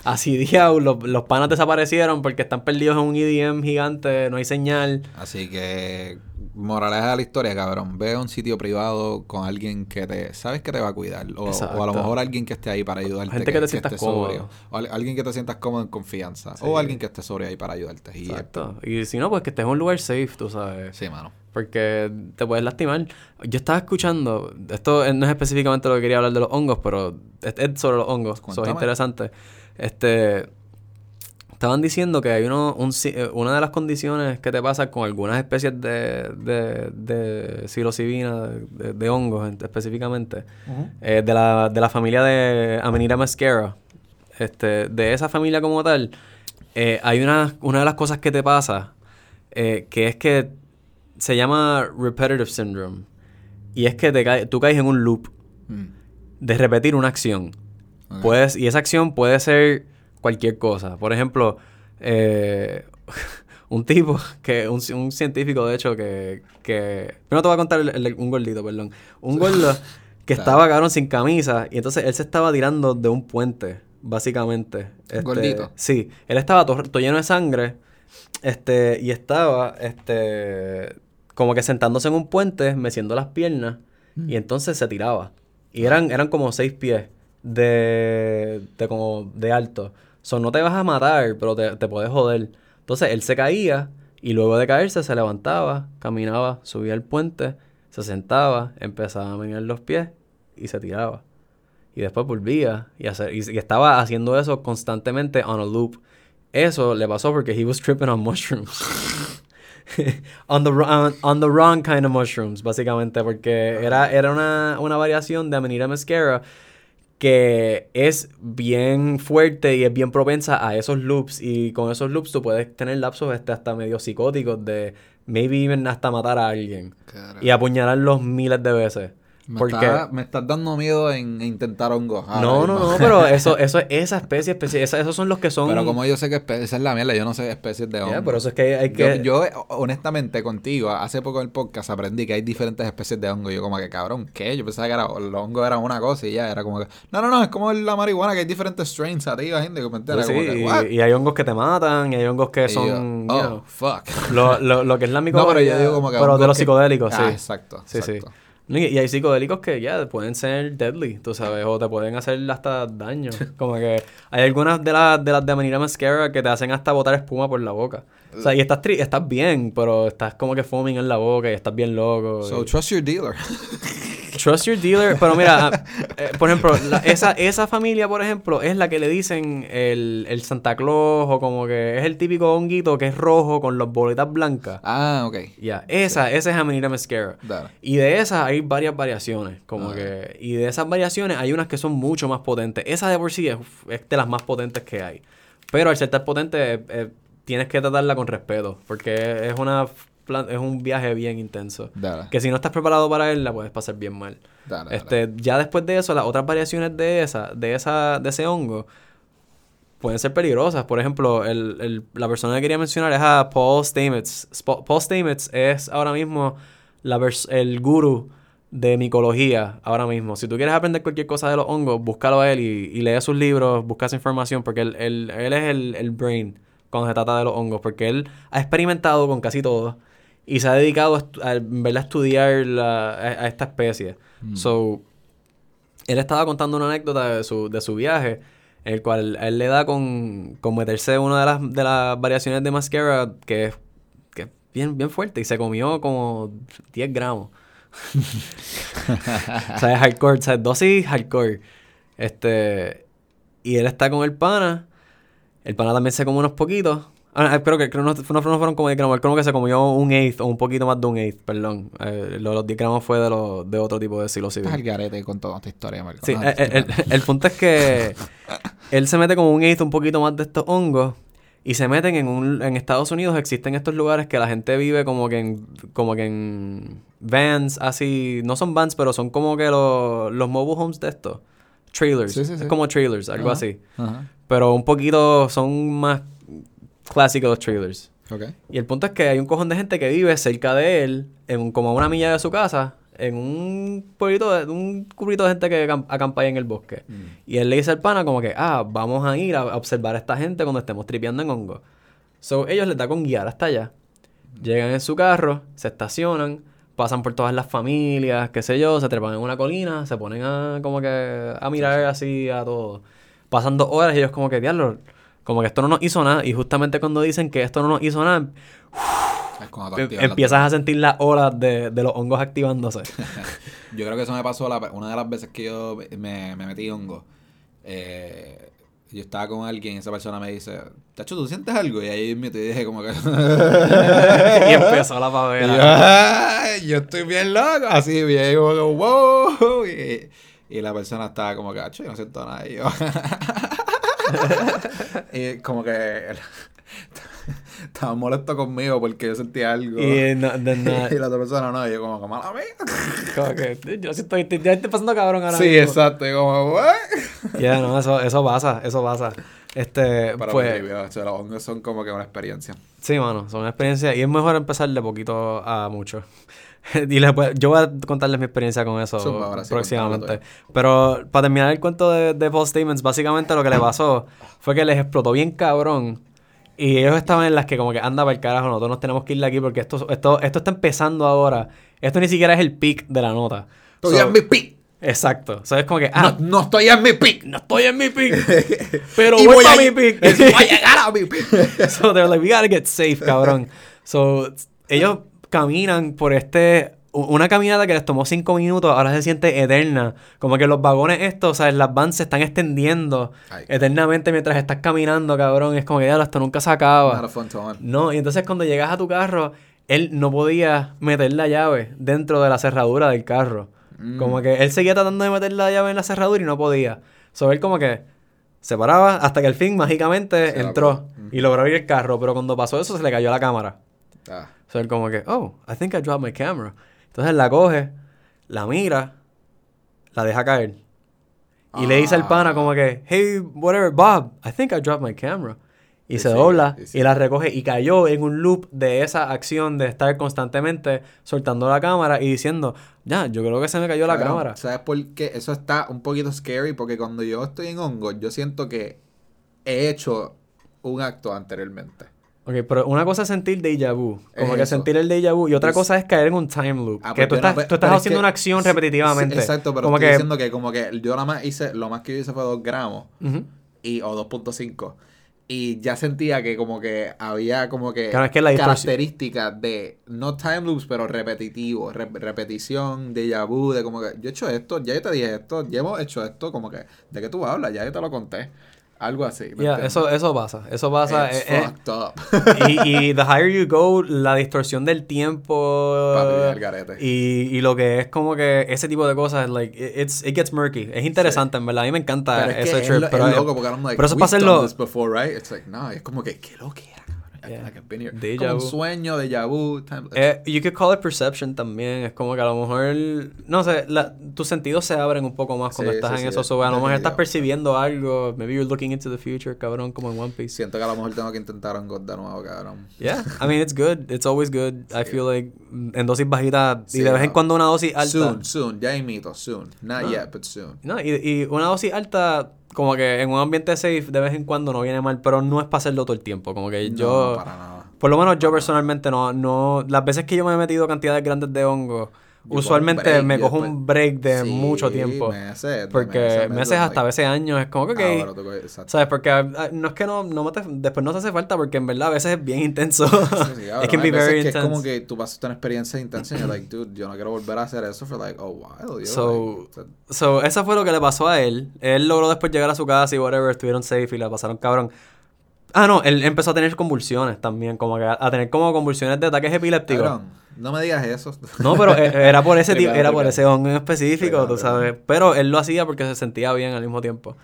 Así, diablo, los, los panas desaparecieron porque están perdidos en un EDM gigante, no hay señal. Así que, moraleja de la historia, cabrón. Ve a un sitio privado con alguien que te... Sabes que te va a cuidar. O, o a lo mejor alguien que esté ahí para ayudarte. Gente que te sientas esté cómodo. sobrio. O al- alguien que te sientas cómodo en confianza. Sí. O alguien que esté sobrio ahí para ayudarte. Y Exacto. Y si no, pues que estés en un lugar safe, tú sabes. Sí, mano. Porque te puedes lastimar. Yo estaba escuchando, esto no es específicamente lo que quería hablar de los hongos, pero es, es sobre los hongos. Eso es interesante. Este. Estaban diciendo que hay uno, un, eh, una de las condiciones que te pasa con algunas especies de, de, de psilocibina, de, de hongos en- específicamente, eh, de, la, de la familia de Amanita muscara, este, de esa familia como tal, eh, hay una, una de las cosas que te pasa eh, que es que se llama repetitive syndrome. Y es que te cae- tú caes en un loop Mm. de repetir una acción. Ok. Puedes, y esa acción puede ser cualquier cosa. Por ejemplo, eh, un tipo, que un, un científico de hecho que... que primero te voy a contar el- el- un gordito, perdón. Un gordo que estaba, cabrón, sin camisa. Y entonces él se estaba tirando de un puente, básicamente. Este, ¿Gordito? Sí. Él estaba todo, lleno de sangre. Este, y estaba, este, como que sentándose en un puente, meciendo las piernas. Y entonces se tiraba. Y eran, eran como seis pies de, de como de alto. So, no te vas a matar, pero te, te puedes joder. Entonces él se caía y luego de caerse se levantaba, caminaba, subía el puente, se sentaba, empezaba a menear los pies y se tiraba. Y después volvía y, hacer, y, y estaba haciendo eso constantemente on a loop. Eso le pasó porque he was tripping on mushrooms. on, the, on, on the wrong kind of mushrooms, básicamente, porque era, era una, una variación de Amanita muscara que es bien fuerte y es bien propensa a esos loops. Y con esos loops tú puedes tener lapsos este, hasta medio psicóticos de maybe even hasta matar a alguien y apuñalarlos miles de veces. Me, Porque- está- me estás dando miedo en intentar hongos. No, no, no, pero eso, eso es esa especie, especie esa- esos son los que son... Pero como yo sé que esa es la mierda, yo no sé especies de hongos. Por eso es que hay que... Yo, yo, honestamente, contigo, hace poco en el podcast aprendí que hay diferentes especies de hongo. Y yo, como que, cabrón, ¿qué? Yo pensaba que era, los hongos eran una cosa y ya, era como que, no, no, no, es como la marihuana, que hay diferentes strains arriba, gente, que me entera, Sí, como que, what? y, hay hongos que te matan, y hay hongos que Y yo, son... oh, you know, fuck. lo, lo, lo que es la no, micosis. pero yo digo como que. Pero de hongos los que- psicodélicos, Ah, sí. exacto, Sí, sí. Y, hay psicodélicos que ya pueden ser deadly, tú sabes, o te pueden hacer hasta daño. Como que hay algunas de las de las de Manila Mascara que te hacen hasta botar espuma por la boca. O sea, y estás, tri- estás bien, pero estás como que foaming en la boca y estás bien loco. So, y- trust your dealer. Trust your dealer. Pero mira, ah, eh, por ejemplo, la- esa, esa familia, por ejemplo, es la que le dicen el, el Santa Claus o como que es el típico honguito que es rojo con las bolitas blancas. ah, ok. Ya, esa, esa es Amanita Mascara. Dale. Y de esas hay varias variaciones, como que... Y de esas variaciones hay unas que son mucho más potentes. Esa de por sí es, de las más potentes que hay. Pero al ser tan potente, eh, tienes que tratarla con respeto, porque es una es un viaje bien intenso. Dale. Que si no estás preparado para él, la puedes pasar bien mal. Dale, dale. Este, ya después de eso, las otras variaciones de esa, de esa, de ese hongo, pueden ser peligrosas. Por ejemplo, el, el- la persona que quería mencionar es a Paul Stamets. Paul Stamets es ahora mismo la vers- el guru de micología ahora mismo. Si tú quieres aprender cualquier cosa de los hongos, búscalo a él y, y lee sus libros, busca esa información, porque él, él- él es el, el brain cuando se trata de los hongos, porque él ha experimentado con casi todo y se ha dedicado a, a, a estudiar la- a, a esta especie. Mm. So, él estaba contando una anécdota de su, de su viaje, en el cual a él le da con, con meterse una de las, de las variaciones de mascara que es, que es bien, bien fuerte y se comió como 10 gramos. o sea, es hardcore, o sea, dosis hardcore. Este, y él está con el pana. El pana también se come unos poquitos. Ah, creo que creo no, no fueron como 10 gramos. Como que se comió un eighth o un poquito más de un eighth, perdón. Eh, lo- los 10 gramos fue de, los de otro tipo de psilocibin. Estás al garete con toda esta historia, Marco. Sí, No, eh, eh, el, el punto es que él se mete como un eighth un poquito más de estos hongos y se meten en un en Estados Unidos existen estos lugares que la gente vive como que en como que en vans así, no son vans, pero son como que los los mobile homes de estos, trailers, Sí, sí, es como trailers, algo Ajá. así, Ajá. pero un poquito son más clásicos los trailers. Y el punto es que hay un cojón de gente que vive cerca de él, en como a una milla de su casa, en un pueblito, de, un cubrito de gente que acam- acampa ahí en el bosque. Mm. Y él le dice al pana como que, ah, vamos a ir a a observar a esta gente cuando estemos tripeando en hongo. So, ellos les da con guiar hasta allá. Llegan en su carro, se estacionan, pasan por todas las familias, qué sé yo, se trepan en una colina, se ponen a como que a mirar así a todo. Pasan dos horas y ellos como que, diablo, como que esto no nos hizo nada. Y justamente cuando dicen que esto no nos hizo nada, em- empiezas a sentir las olas de, de los hongos activándose. Yo creo que eso me pasó la- una de las veces que yo me, me metí hongo. Eh, yo estaba con alguien y esa persona me dice, Tacho, ¿tú sientes algo? Y ahí me te dije como que... y empezó la yo, pavera. "Ay, yo estoy bien loco. Así, bien, como wow. Y, y la persona estaba como que, "Acho, yo no siento nada. Y yo... y como que... Estaba molesto conmigo porque yo sentía algo. Y no, de nada. Y la otra persona no, y yo como que mala. Como que yo sí estoy, estoy, ya estoy pasando cabrón ahora Sí, mismo. exacto. Y como, "What?". Ya, no, eso, eso pasa, eso pasa. Este, Para pues, pues, o sea, los hongos son como que una experiencia. sí, mano, son experiencias y es mejor empezar de poquito a mucho. y después, yo voy a contarles mi experiencia con eso sí, próximamente. Pero para terminar el cuento de, de Paul Statements, básicamente lo que le pasó fue que les explotó bien cabrón. Y ellos estaban en las que como que anda para el carajo, nosotros nos tenemos que ir de aquí porque esto, esto, esto está empezando ahora. Esto ni siquiera es el peak de la nota. Estoy So- en mi pick. Exacto. O sea, es como que, ah, No, no estoy en mi pick. no estoy en mi pick. pero voy, voy a- mi pick. Voy a llegar a mi pick. so they're like, we gotta get safe, cabrón. So, ellos caminan por este. Una caminata que les tomó cinco minutos, ahora se siente eterna. Como que los vagones estos, o sea, las vans se están extendiendo Ay. eternamente mientras estás caminando, cabrón. Es como que ya esto nunca se acaba. No, y entonces cuando llegas a tu carro, él no podía meter la llave dentro de la cerradura del carro. Mm. Como que él seguía tratando de meter la llave en la cerradura y no podía. So él como que se paraba hasta que al fin mágicamente Se la entró pudo. y logró abrir el carro, pero cuando pasó eso se le cayó la cámara. Ah. So él como que, oh, I think I dropped my camera. Entonces la coge, la mira, la deja caer. Y le dice al pana Ah. como que, hey, whatever, Bob, I think I dropped my camera. Y Y se dobla y la recoge y cayó en un loop de esa acción de estar constantemente soltando la cámara y diciendo, ya, yo creo que se me cayó la cámara. ¿Sabes por qué? Eso está un poquito scary porque cuando yo estoy en hongo, yo siento que he hecho un acto anteriormente. Ok, pero una cosa es sentir déjà vu, como Es que eso. sentir el déjà vu, y otra cosa es caer en un time loop, Ah, que pues tú yo no- estás, pero- tú estás es haciendo que- una acción sí, repetitivamente. sí, exacto, pero como estoy que, diciendo que como que yo nada más hice, lo más que yo hice fue 2 gramos Ujú. y, o 2.5. Y ya sentía que como que había como que Claro, es que la características de, no time loops, pero repetitivo, re- repetición, déjà vu, de como que yo he hecho esto, ya yo te dije esto, ya hemos hecho esto, como que, ¿de qué tú hablas? Ya yo te lo conté. Algo así. eso, eso pasa, eso pasa. It's eh, eh, fucked up. y, y the higher you go, la distorsión del tiempo Papi, el garete. y, y lo que es como que ese tipo de cosas, like, it- it's, it gets murky. Es interesante, en verdad. A mí me encanta Pero es que ese es, trip. lo- pero es loco porque I'm like, pero eso es para hacerlo- before, right? It's like, no, es como que, qué lo que era. I Yeah. feel like I've been here. Como un sueño, déjà vu. time- Eh, you could call it perception también. Es como que a lo mejor, no sé, la- tus sentidos se abren un poco más cuando Sí, estás sí, en eso. So, a lo mejor estás percibiendo algo. Maybe you're looking into the future, cabrón, como en One Piece. Siento que a lo mejor tengo que intentar un God de nuevo, cabrón. Yeah, I mean, it's good. It's always good. I feel like en dosis bajitas y de vez en cuando una dosis alta. Soon, soon. Ya imito, soon. Not No. yet, but soon. No, y, y una dosis alta, como que en un ambiente safe, de vez en cuando no viene mal, pero no es para hacerlo todo el tiempo. Como que No, yo, para nada. por lo menos yo personalmente no, no, las veces que yo me he metido cantidades grandes de hongo, usualmente me cojo después- un break de Sí, mucho tiempo. meses, porque meses, hasta like- veces años, es como que, Ah, bueno, exacto. ¿sabes? Porque ah, no es que no, no te- después no te hace falta, porque en verdad a veces es bien intenso. Sí. It can be very es como que tú pasas una experiencia intensa y you're like, dude, yo no quiero volver a hacer eso for like, oh, wow, yo, So- like, So, eso fue lo que le pasó a él. Él logró después llegar a su casa y whatever, estuvieron safe y la pasaron cabrón. Ah, no, él empezó a tener convulsiones también, como que a, a tener como convulsiones de ataques epilépticos. cabrón, no me digas eso. No, pero e- era por ese tipo, era por ese hongo en específico, tú sabes. Pero él lo hacía porque se sentía bien al mismo tiempo.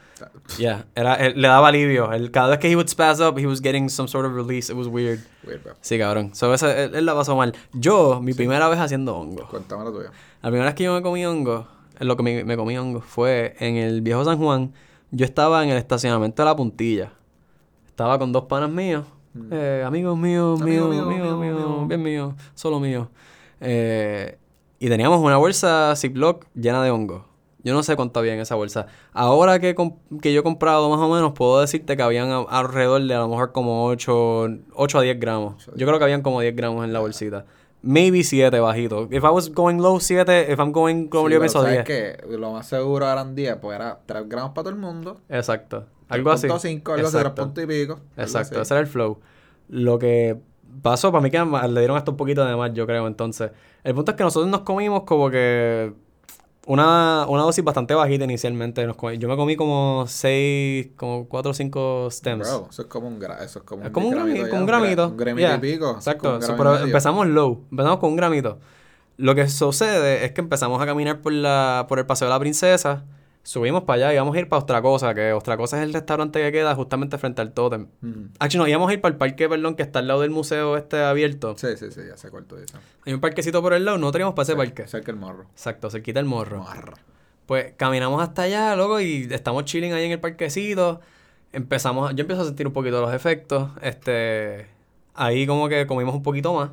Yeah, era, él- le daba alivio. Él, cada vez que he would spaz up, he was getting some sort of release. It was weird. Weird, bro. Sí, cabrón. So, eso, él, él la pasó mal. Yo, mi primera vez haciendo hongo. Cuéntame lo tuyo. La primera vez que yo me comí hongo, en lo que me, me comí hongo, fue en el viejo San Juan. Yo estaba en el estacionamiento de la puntilla. Estaba con dos panas míos. eh, amigos míos, míos, mío, míos, mío, míos, mío. bien míos, solo míos. Eh, y teníamos una bolsa Ziploc llena de hongo. Yo no sé cuánto había en esa bolsa. Ahora que, que yo he comprado más o menos, puedo decirte que habían a- alrededor de a lo mejor como 8, 8 a 10 gramos. Yo creo que habían como 10 gramos en la bolsita. Maybe 7 bajito. If I was going low, 7. If I'm going como Sí, yo pienso ¿sabes 10. qué? Lo más seguro eran 10, pues era 3 gramos para todo el mundo. Exacto. Algo así. 3.5, algo así, 3 Exacto. puntos y pico. Exacto, ese era el flow. Lo que pasó, para mí que le dieron hasta un poquito de más, yo creo. Entonces, el punto es que nosotros nos comimos como que una, una dosis bastante bajita inicialmente. Nos yo me comí como 6, como 4 o 5 stems. Bro, eso es como un, gra eso es como Es como un, grami- ya, un gra- gramito. Un gramito Yeah, y pico. es Exacto. un So, pero medio. empezamos low. Empezamos con un gramito. Lo que sucede es que empezamos a caminar por la por el Paseo de la Princesa. Subimos para allá y íbamos a ir para Otra Cosa, que Otra Cosa es el restaurante que queda justamente frente al Totem. Ujú. Actually, no, íbamos a ir para el parque, perdón, que está al lado del museo este abierto. Sí, sí, sí, ya cuál tú dices. Hay un parquecito por el lado, no teníamos para ese parque. Cerca el morro. Exacto, se quita el morro. Morro. Pues caminamos hasta allá, loco, y estamos chilling ahí en el parquecito. Empezamos, yo empiezo a sentir un poquito los efectos. Este, ahí como que comimos un poquito más.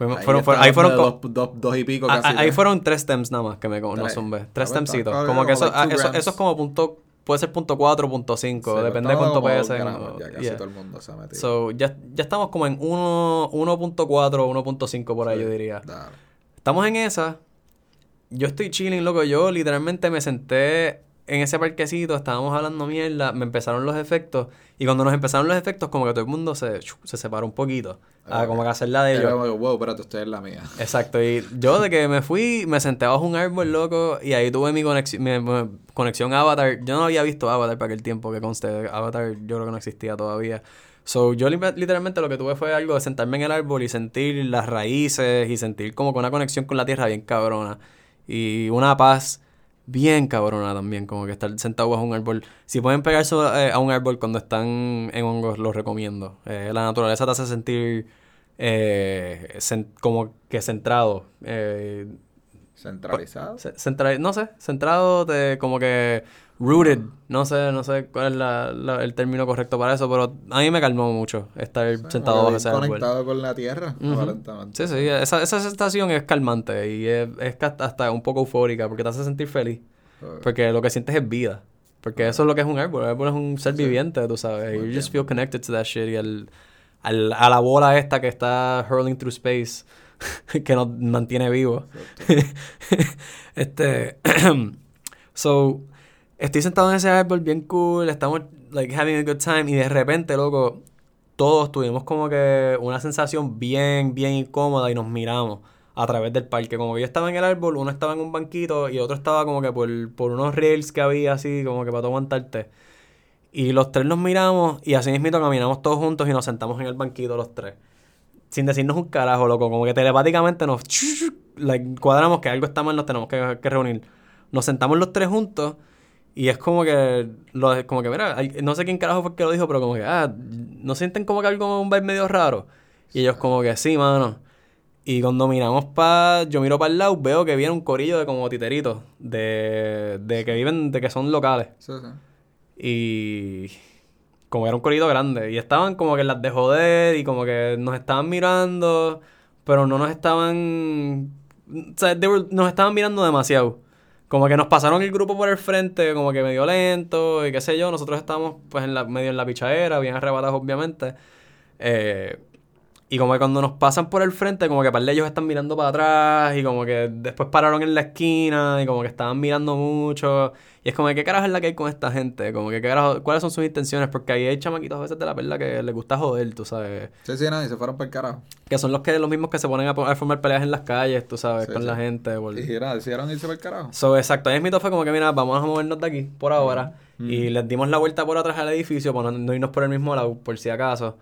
Fuimos- Ahí, fueron, ahí fueron, dos, dos, dos y pico a- casi. a- ahí ¿no? fueron tres stems nada más que me no Tres. zumbé. Tres Ah, pues, stemsitos. está- Como que eso, like ah, eso, eso es como punto, puede ser punto cuatro, punto cinco, Sí, depende de cuánto pese. Ya casi yeah. todo el mundo se ha metido. So, ya, ya estamos como en uno- 1.4 o 1.5 por ahí, Sí, yo diría. dale. Estamos en esa. Yo estoy chilling, loco. Yo literalmente me senté en ese parquecito, estábamos hablando mierda, me empezaron los efectos. Y cuando nos empezaron los efectos, como que todo el mundo se, se separó un poquito. A Ah, como ok. que hacer la de ellos. como wow, espérate, usted es la mía. Exacto. Y yo de que me fui, me senté bajo un árbol, loco, y ahí tuve mi conexión, mi, mi conexión a Avatar. Yo no había visto Avatar para aquel tiempo que conste. Avatar yo creo que no existía todavía. So, yo li- literalmente lo que tuve fue algo de sentarme en el árbol y sentir las raíces y sentir como que una conexión con la tierra bien cabrona. Y una paz bien cabrona también, como que estar sentado bajo un árbol. Si pueden pegarse eh, a un árbol cuando están en hongos, los recomiendo. Eh, la naturaleza te hace sentir eh, como que centrado. Eh, Centralizado. Ce- centra- no sé, centrado de como que rooted, no sé, no sé cuál es la- la- el término correcto para eso, pero a mí me calmó mucho estar sentado Como bajo ese conectado con la tierra, aparentemente. Sí, sí, esa, esa sensación es calmante y es, es hasta, hasta un poco eufórica porque te hace sentir feliz, porque lo que sientes es vida, porque eso es lo que es un árbol, el árbol es un ser Sí. viviente, tú sabes, Muy you just feel connected to that shit y el, al- a la bola esta que está hurling through space, que nos mantiene vivos. este. so, estoy sentado en ese árbol bien cool, estamos like having a good time y de repente, loco, todos tuvimos como que una sensación bien, bien incómoda y nos miramos a través del parque. Como que yo estaba en el árbol, uno estaba en un banquito y otro estaba como que por, por unos rails que había así, como que para aguantarte. Y los tres nos miramos y así mismito caminamos todos juntos y nos sentamos en el banquito los tres. Sin decirnos un carajo, loco. Como que telepáticamente nos like, cuadramos que algo está mal, nos tenemos que, que reunir. Nos sentamos los tres juntos y es como que, lo, como que mira, hay- no sé quién carajo fue el que lo dijo, pero como que, ah, ¿no sienten como que algo, un vibe medio raro? Y ellos como que, sí, mano. Y cuando miramos para, yo miro para el lado, veo que viene un corillo de como titeritos, de, de que viven, de que son locales. Sí, sí. Y como era un corrido grande. Y estaban como que las de joder y como que nos estaban mirando, pero no nos estaban... O sea, were- nos estaban mirando demasiado. Como que nos pasaron el grupo por el frente, como que medio lento y qué sé yo. Nosotros estábamos pues en la, medio en la pichadera, bien arrebatados obviamente. Eh, y como que cuando nos pasan por el frente, como que par de ellos están mirando para atrás y como que después pararon en la esquina y como que estaban mirando mucho. Y es como que, ¿qué carajo es la que hay con esta gente? Como que, ¿qué carajo- ¿cuáles son sus intenciones? Porque ahí hay chamaquitos a veces de la perla que les gusta joder, tú sabes. Sí, sí, y se fueron para el carajo. Que son los que los mismos que se ponen a, a formar peleas en las calles, tú sabes, Sí, con sí. la gente. por- Y nada, decidieron irse para el carajo. So, exacto. Ahí mismo fue como que, mira, vamos a movernos de aquí por ahora. Y les dimos la vuelta por atrás al edificio para no, no irnos por el mismo lado, por si acaso.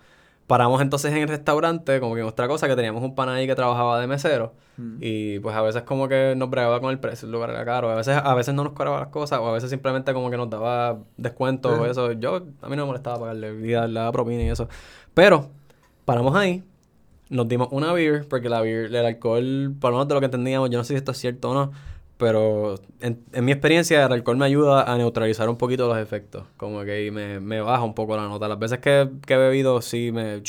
Paramos entonces en el restaurante, como que otra cosa, que teníamos un pan ahí que trabajaba de mesero. Y pues a veces como que nos bregaba con el precio, el lugar era caro. A veces, a veces no nos cobraba las cosas, o a veces simplemente como que nos daba descuentos o Sí. eso. Yo, a mí no me molestaba pagarle y darle la propina y eso. Pero, paramos ahí, nos dimos una beer, porque la beer, el alcohol, por lo menos de lo que entendíamos, yo no sé si esto es cierto o no, pero en, en mi experiencia el alcohol me ayuda a neutralizar un poquito los efectos, como que ahí me, me baja un poco la nota. Las veces que, que he bebido sí me,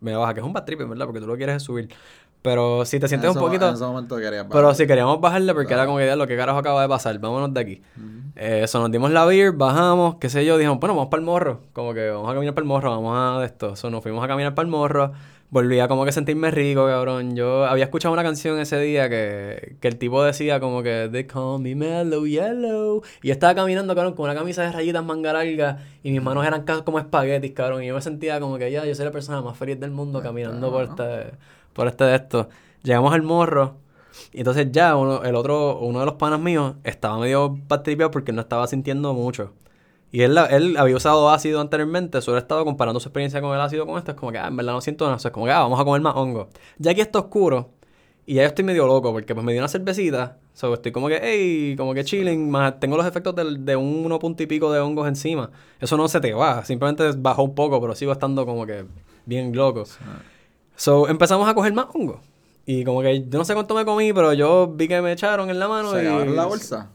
me baja, que es un bad trip, verdad, porque tú lo quieres es subir. Pero si te sientes En un poquito... En ese momento quería Pero si queríamos bajarle porque Claro. era como que lo que carajo acaba de pasar, vámonos de aquí. Eh, Eso, nos dimos la beer, bajamos, qué sé yo, dijimos, bueno, vamos para el morro. Como que vamos a caminar para el morro, vamos a esto. Eso, nos fuimos a caminar para el morro. Volví a como que sentirme rico, cabrón. Yo había escuchado una canción ese día que, que el tipo decía como que They call me mellow yellow. Y yo estaba caminando, cabrón, con una camisa de rayitas manga larga y mis manos eran como espaguetis, cabrón. Y yo me sentía como que ya, yo soy la persona más feliz del mundo caminando por este, por este de esto. Llegamos al morro. Y entonces ya uno, el otro, uno de los panas míos estaba medio patripiado porque no estaba sintiendo mucho. Y él, él había usado ácido anteriormente, solo estaba comparando su experiencia con el ácido con esto. Es como que, ah, en verdad no siento nada. O sea, es como que, ah, vamos a comer más hongo. Ya aquí está oscuro. Y ya yo estoy medio loco porque pues me dio una cervecita. So, estoy como que, hey, como que chilling. Más tengo los efectos del- de un uno punto y pico de hongos encima. Eso no se te va. Simplemente bajó un poco, pero sigo estando como que bien loco. So, empezamos a coger más hongo. Y como que yo no sé cuánto me comí, pero yo vi que me echaron en la mano ¿Se y... la bolsa?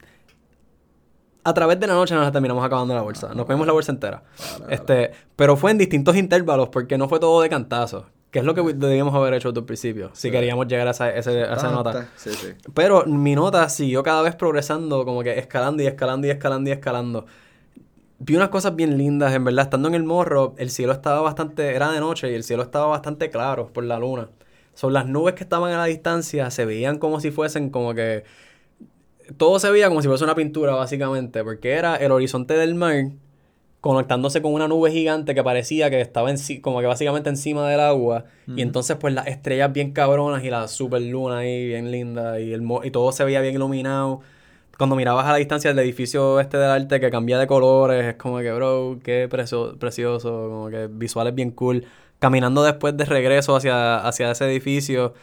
A través de la noche nos la terminamos acabando la bolsa. Nos comimos la bolsa entera. Vale, Este, pero fue en distintos intervalos porque no fue todo de cantazo. Que es lo que debíamos haber hecho desde el principio. Si queríamos llegar a esa, a esa nota. Sí, sí. Pero mi nota siguió cada vez progresando, como que escalando y escalando y escalando y escalando. Vi unas cosas bien lindas, en verdad. Estando en el morro, el cielo estaba bastante, era de noche y el cielo estaba bastante claro por la luna. Son las nubes que estaban a la distancia, se veían como si fuesen como que... Todo se veía como si fuese una pintura, básicamente, porque era el horizonte del mar conectándose con una nube gigante que parecía que estaba en, como que básicamente encima del agua. Y entonces, pues, las estrellas bien cabronas y la super luna ahí bien linda y, el mo- y todo se veía bien iluminado. Cuando mirabas a la distancia el edificio este del arte que cambia de colores, es como que, bro, qué precio- precioso, como que visuales bien cool. Caminando después de regreso hacia, hacia ese edificio,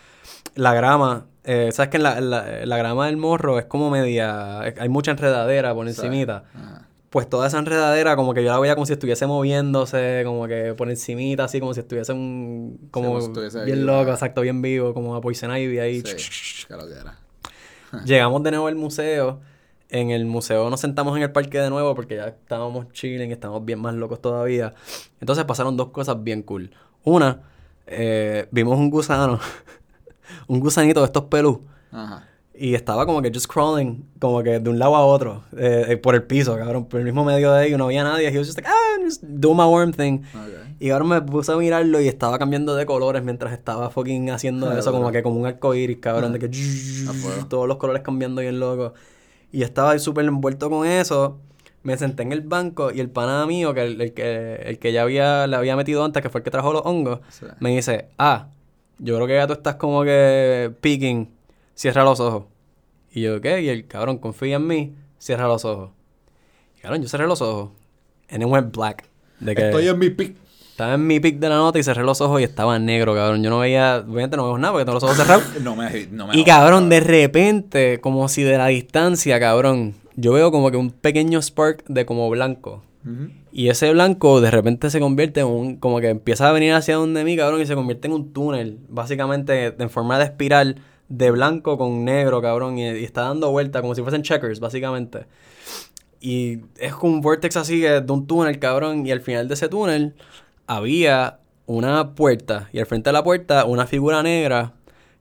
la grama, eh, sabes que la, la, la grama del morro es como media, hay mucha enredadera por encimita ajá. pues toda esa enredadera como que yo la veía como si estuviese moviéndose, como que por encimita, así como si estuviese un... como si estuviese bien loco, exacto, bien vivo, como a Poison Ivy ahí. Sí, lo que era. Llegamos de nuevo al museo. En el museo nos sentamos en el parque de nuevo porque ya estábamos chilling, estábamos bien más locos todavía. Entonces pasaron dos cosas bien cool. Una, eh, vimos un gusano, un gusanito de estos pelus. Ajá. Y estaba como que just crawling, como que de un lado a otro, eh, eh, por el piso, cabrón, por el mismo medio de ahí, no había nadie. He was just like, ah, just do my worm thing. Ok. Y ahora me puse a mirarlo y estaba cambiando de colores mientras estaba fucking haciendo Ah, eso, como que como un arco iris, cabrón, de que A fuego. todos los colores cambiando bien loco. Y estaba súper envuelto con eso. Me senté en el banco y el pana mío, que el, el que el que ya había, le había metido antes, que fue el que trajo los hongos, Sí. me dice, ah, yo creo que ya tú estás como que picking, cierra los ojos. Y yo, ¿qué? Y el cabrón confía en mí, cierra los ojos. Y cabrón, yo cerré los ojos. And it went black. De que Estoy en mi pick. estaba en mi pic de la nota y cerré los ojos y estaba negro, cabrón. Yo no veía, obviamente no veo nada porque tengo los ojos cerrados. No me, no me Y cabrón, de repente, como si de la distancia, cabrón, yo veo como que un pequeño spark de como blanco. Ujú. Y ese blanco de repente se convierte en un, como que empieza a venir hacia donde mí, cabrón, y se convierte en un túnel, básicamente en forma de espiral de blanco con negro, cabrón, y, y está dando vuelta como si fuesen checkers, básicamente. Y es como un vortex así de un túnel, cabrón, y al final de ese túnel había una puerta, y al frente de la puerta una figura negra,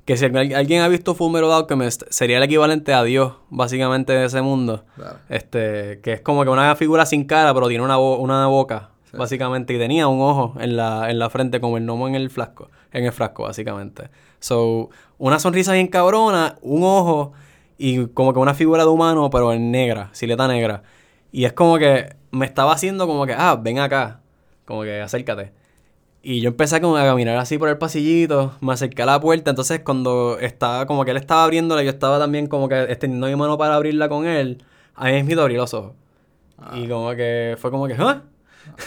que si al- alguien ha visto Fullmetal Alchemist, sería el equivalente a Dios, básicamente, de ese mundo. Claro. Este, que es como que una figura sin cara, pero tiene una, bo- una boca, Sí. básicamente, y tenía un ojo en la, en la frente, como el gnomo en el flasco, en el frasco, básicamente. So, una sonrisa bien cabrona, un ojo y como que una figura de humano, pero en negra, sileta negra. Y es como que me estaba haciendo como que, ah, ven acá, como que acércate. Y yo empecé como a caminar así por el pasillito, me acerqué a la puerta, entonces cuando estaba, como que él estaba abriéndola, yo estaba también como que extendiendo mi mano para abrirla con él, ahí mismo abrí los ojos. Y como que fue como que, ¿ah?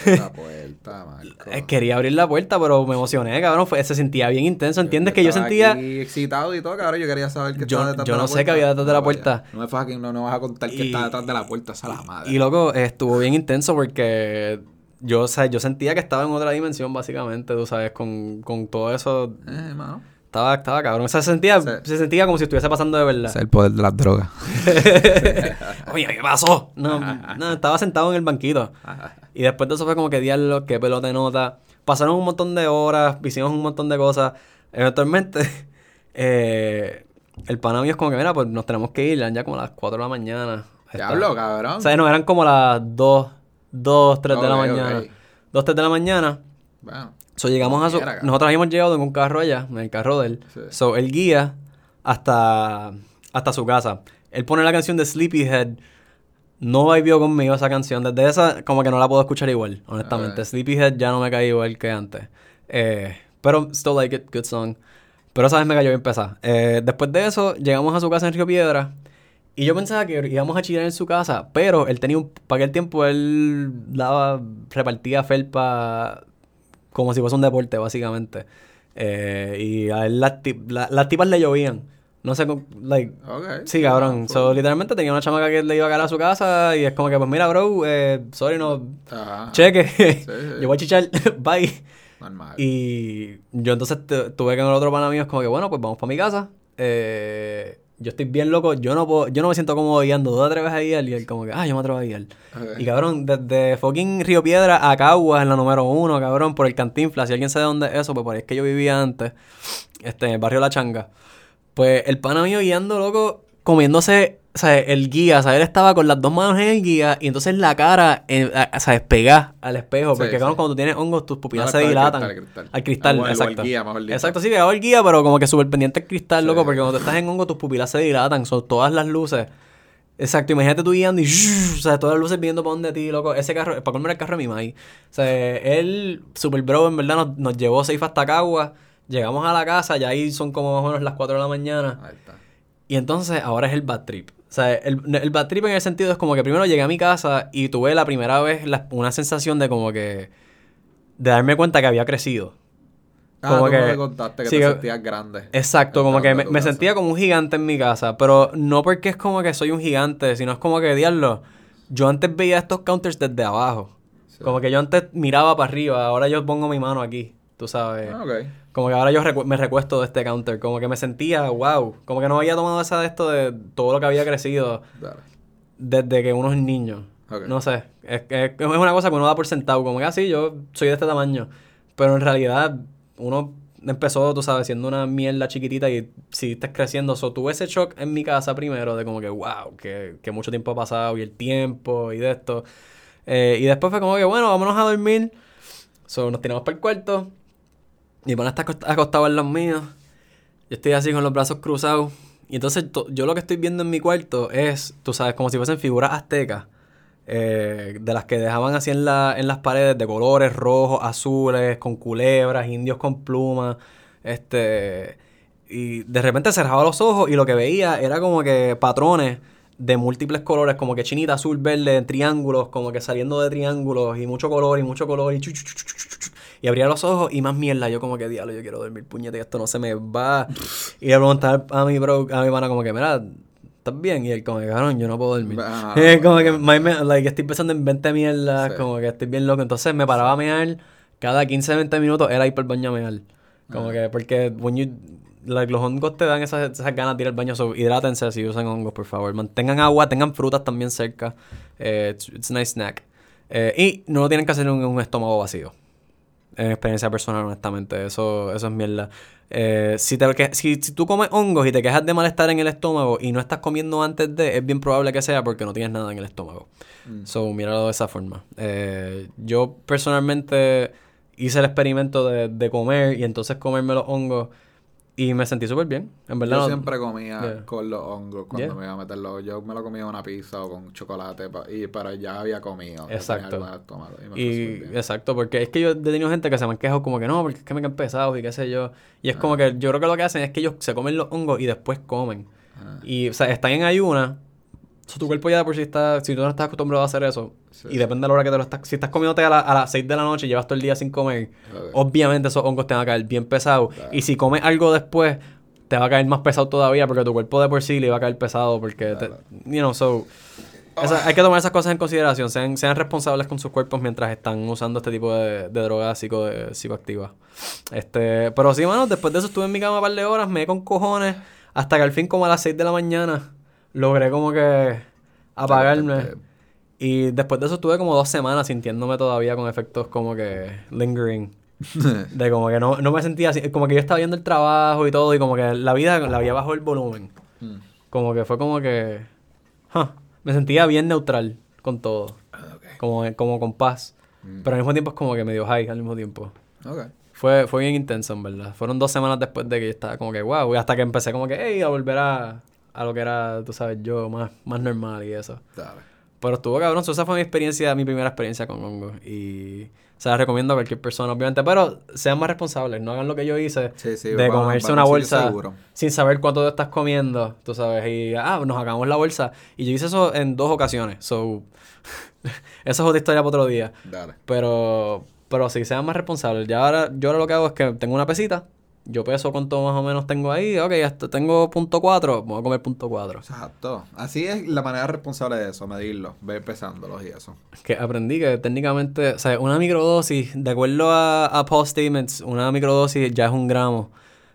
La puerta, Marco. Eh, Quería abrir la puerta, pero me emocioné, cabrón, fue, se sentía bien intenso, ¿entiendes? Que yo sentía... aquí excitado y todo, cabrón. Yo quería saber qué Yo- estaba detrás yo de la no sé puerta. qué había detrás de la No, puerta. vaya. No me fucking, no, no vas a contar que Y- está detrás de la puerta. Esa es la madre. Y loco, estuvo bien intenso porque yo, o sea, yo sentía que estaba en otra dimensión, básicamente, tú sabes, con, con todo eso. Eh, mano. Estaba, estaba cabrón. O sea, se sentía, Sí. se sentía como si estuviese pasando de verdad. Es el poder de las drogas. Oye, ¿qué pasó? No, no, estaba sentado en el banquito. Y después de eso fue como que diablo, qué pelota de nota. Pasaron un montón de horas, hicimos un montón de cosas. Eventualmente, eh, el pana mío es como que, mira, pues nos tenemos que ir, eran ya como las 4 de la mañana. Diablo, cabrón. O sea, no, eran como las 2, 2, 3 de la mañana. ok. 2, 3 de la mañana. Bueno. So, llegamos a su... Cabrón. Nosotros habíamos llegado en un carro allá, en el carro de él. Sí. So, él guía hasta, hasta su casa. Él pone la canción de Sleepyhead. No vivió conmigo esa canción. Desde esa, como que no la puedo escuchar igual, honestamente. Sleepyhead ya no me cae igual que antes. Eh, pero still like it, good song. Pero esa vez me cayó bien pesada. Eh, después de eso, llegamos a su casa en Río Piedra. Y yo pensaba que íbamos a chillar en su casa, pero él tenía un... Para aquel tiempo él daba, repartía felpa como si fuese un deporte, básicamente. Eh, y a él las, la- las tipas le llovían. No sé, like... Sí, cabrón. Ah, So, literalmente tenía una chamaca que le iba a caer a su casa y es como que, pues mira, bro, eh, sorry, no... Ajá. Cheque. sí. yo voy a chichar. Bye. Normal. Y yo entonces tuve que con el otro pana mío, es como que, bueno, pues vamos para mi casa. Eh, yo estoy bien loco, yo no puedo, yo no me siento cómodo guiando. ¿Tú te atreves a guiar? Y él como que, ah, yo me atrevo a guiar. Y cabrón, desde fucking Río Piedra a Caguas, en la número uno, cabrón, por el Cantinflas. Si alguien sabe dónde es eso, pues por ahí es que yo vivía antes, este, en el barrio La Changa. Pues el pana mío guiando, loco, comiéndose, o sea, el guía, o sea, él estaba con las dos manos en el guía y entonces la cara, en, a- o sea, al espejo. Sí, porque, sí. cuando tú tienes hongos, tus pupilas No, se al dilatan. cristal, al cristal. Al cristal, Ah, bueno, o al exacto. guía, mejor dicho. Exacto, sí, pegado al guía, pero como que súper pendiente al cristal, Sí. loco, porque cuando estás en hongo, tus pupilas se dilatan, son todas las luces. Exacto, imagínate tú guiando y o sea, todas las luces viendo para donde ti, loco. Ese carro, para colmar el carro de mi maíz. O sea, él, super bro, en verdad, nos, nos llevó safe hasta Cagua. Llegamos a la casa, ya ahí son como más o menos las 4 de la mañana. Ahí está. Y entonces ahora es el bad trip. O sea, el, el bad trip en el sentido es como que primero llegué a mi casa y tuve la primera vez la- una sensación de como que. de darme cuenta que había crecido. Ah, Como que- me contaste que sí, te sentías grande. Exacto, como que me, sentía como un gigante en mi casa, pero no porque es como que soy un gigante, sino es como que, diablo, yo antes veía estos counters desde abajo. Sí. Como que yo antes miraba para arriba, ahora yo pongo mi mano aquí. Tú sabes. Ah, ok. Como que ahora yo recu- me recuesto de este counter, como que me sentía, wow, como que no había tomado esa de esto de todo lo que había crecido Dale. desde que uno es niño. Ok. No sé, es, es, es una cosa que uno da por sentado, como que así yo soy de este tamaño, pero en realidad uno empezó, tú sabes, siendo una mierda chiquitita y seguiste creciendo. So, tuve ese shock en mi casa primero de como que, wow, que, que mucho tiempo ha pasado y el tiempo y de esto. Eh, y después fue como que, bueno, vámonos a dormir. So, nos tiramos para el cuarto. Mi pana está acost- acostado en los míos. Yo estoy así con los brazos cruzados. Y entonces to- yo lo que estoy viendo en mi cuarto es, tú sabes, como si fuesen figuras aztecas. eh, de las que dejaban así en, la, en las paredes de colores rojos, azules, con culebras, indios con plumas. Este. Y de repente cerraba los ojos y lo que veía era como que patrones de múltiples colores, como que chinita, azul, verde, en triángulos, como que saliendo de triángulos y mucho color y mucho color y chu, chu, chu. Y abría los ojos y más mierda. Yo como que, diablo, yo quiero dormir, puñete, esto no se me va. Y le preguntaba a mi bro, a mi pana como que, mira, ¿estás bien? Y él como que, cabrón, yo no puedo dormir. Ah, como que, my man, like, estoy pensando en 20 mierdas, Sí. como que estoy bien loco. Entonces me paraba a mear cada 15, 20 minutos, era el baño a mear. Como Ah. que, porque when you- like, los hongos te dan esas, esas ganas de ir al baño. So, hidrátense si usan hongos, por favor. Mantengan agua, tengan frutas también cerca. Eh, it's, it's a nice snack. Eh, y no lo tienen que hacer en un estómago vacío. En experiencia personal, honestamente. Eso, eso es mierda. Eh, si, te, que, si, si tú comes hongos y te quejas de malestar en el estómago y no estás comiendo antes de, es bien probable que sea porque no tienes nada en el estómago. Mm. So, míralo de esa forma. Eh, yo personalmente hice el experimento de, de comer y entonces comerme los hongos y me sentí súper bien. En verdad, Yo no- siempre comía Yeah. con los hongos cuando Yeah. me iba a meterlo. Yo me lo comía una pizza o con chocolate, pa- y, pero ya había comido. Exacto. estómago y Y, exacto, porque es que yo he tenido gente que se me han quejado como que no, porque es que me quedan pesados y qué sé yo. Y es como que yo creo que lo que hacen es que ellos se comen los hongos y después comen. Ah, Y, o sea, están en ayuna. So, tu cuerpo ya de por si está, si tú no estás acostumbrado a hacer eso, Sí. y depende de la hora que te lo estás, si estás comiéndote a, la- a las 6 de la noche y llevas todo el día sin comer, obviamente esos hongos te van a caer bien pesados. Y si comes algo después, te va a caer más pesado todavía porque tu cuerpo de por sí le va a caer pesado porque, te- Claro. you know, so... esa- hay que tomar esas cosas en consideración. Sean, sean responsables con sus cuerpos mientras están usando este tipo de, de drogas psico, psicoactivas. Este, pero sí, mano, después de eso estuve en mi cama un par de horas, me con cojones, hasta que al fin, como a las 6 de la mañana, logré como que apagarme. Y después de eso estuve como dos semanas sintiéndome todavía con efectos como que lingering. De como que no, no me sentía así, como que yo estaba viendo el trabajo y todo, y como que la vida la había bajado el volumen. Mm. Como que fue como que. huh, me sentía bien neutral con todo. Ah. Como, como con paz. Mm. Pero al mismo tiempo es como que medio high al mismo tiempo. Ok. Fue, fue bien intenso, en verdad. Fueron dos semanas después de que yo estaba como que wow. Y hasta que empecé como que, hey, a volver a, a lo que era, tú sabes, yo, más, más normal y eso. Dale. Pero estuvo cabrón. So, esa fue mi experiencia, mi primera experiencia con hongos. Y se la recomiendo a cualquier persona, obviamente. Pero sean más responsables. No hagan lo que yo hice Sí, sí, de van- comerse una bolsa sin saber cuánto estás comiendo, tú sabes. Y, ah, nos acabamos la bolsa. Y yo hice eso en dos ocasiones. So, eso es otra historia para otro día. Dale. Pero, pero sí, sean más responsables. Ya ahora, yo ahora lo que hago es que tengo una pesita. Yo peso cuánto más o menos tengo ahí. Ok, hasta tengo punto cuatro. Voy a comer punto cuatro. Exacto. Así es la manera responsable de eso, medirlo, ver pesándolos y eso. Que aprendí que técnicamente, o sea, una microdosis, de acuerdo a, a Paul Statements, una microdosis ya es un gramo.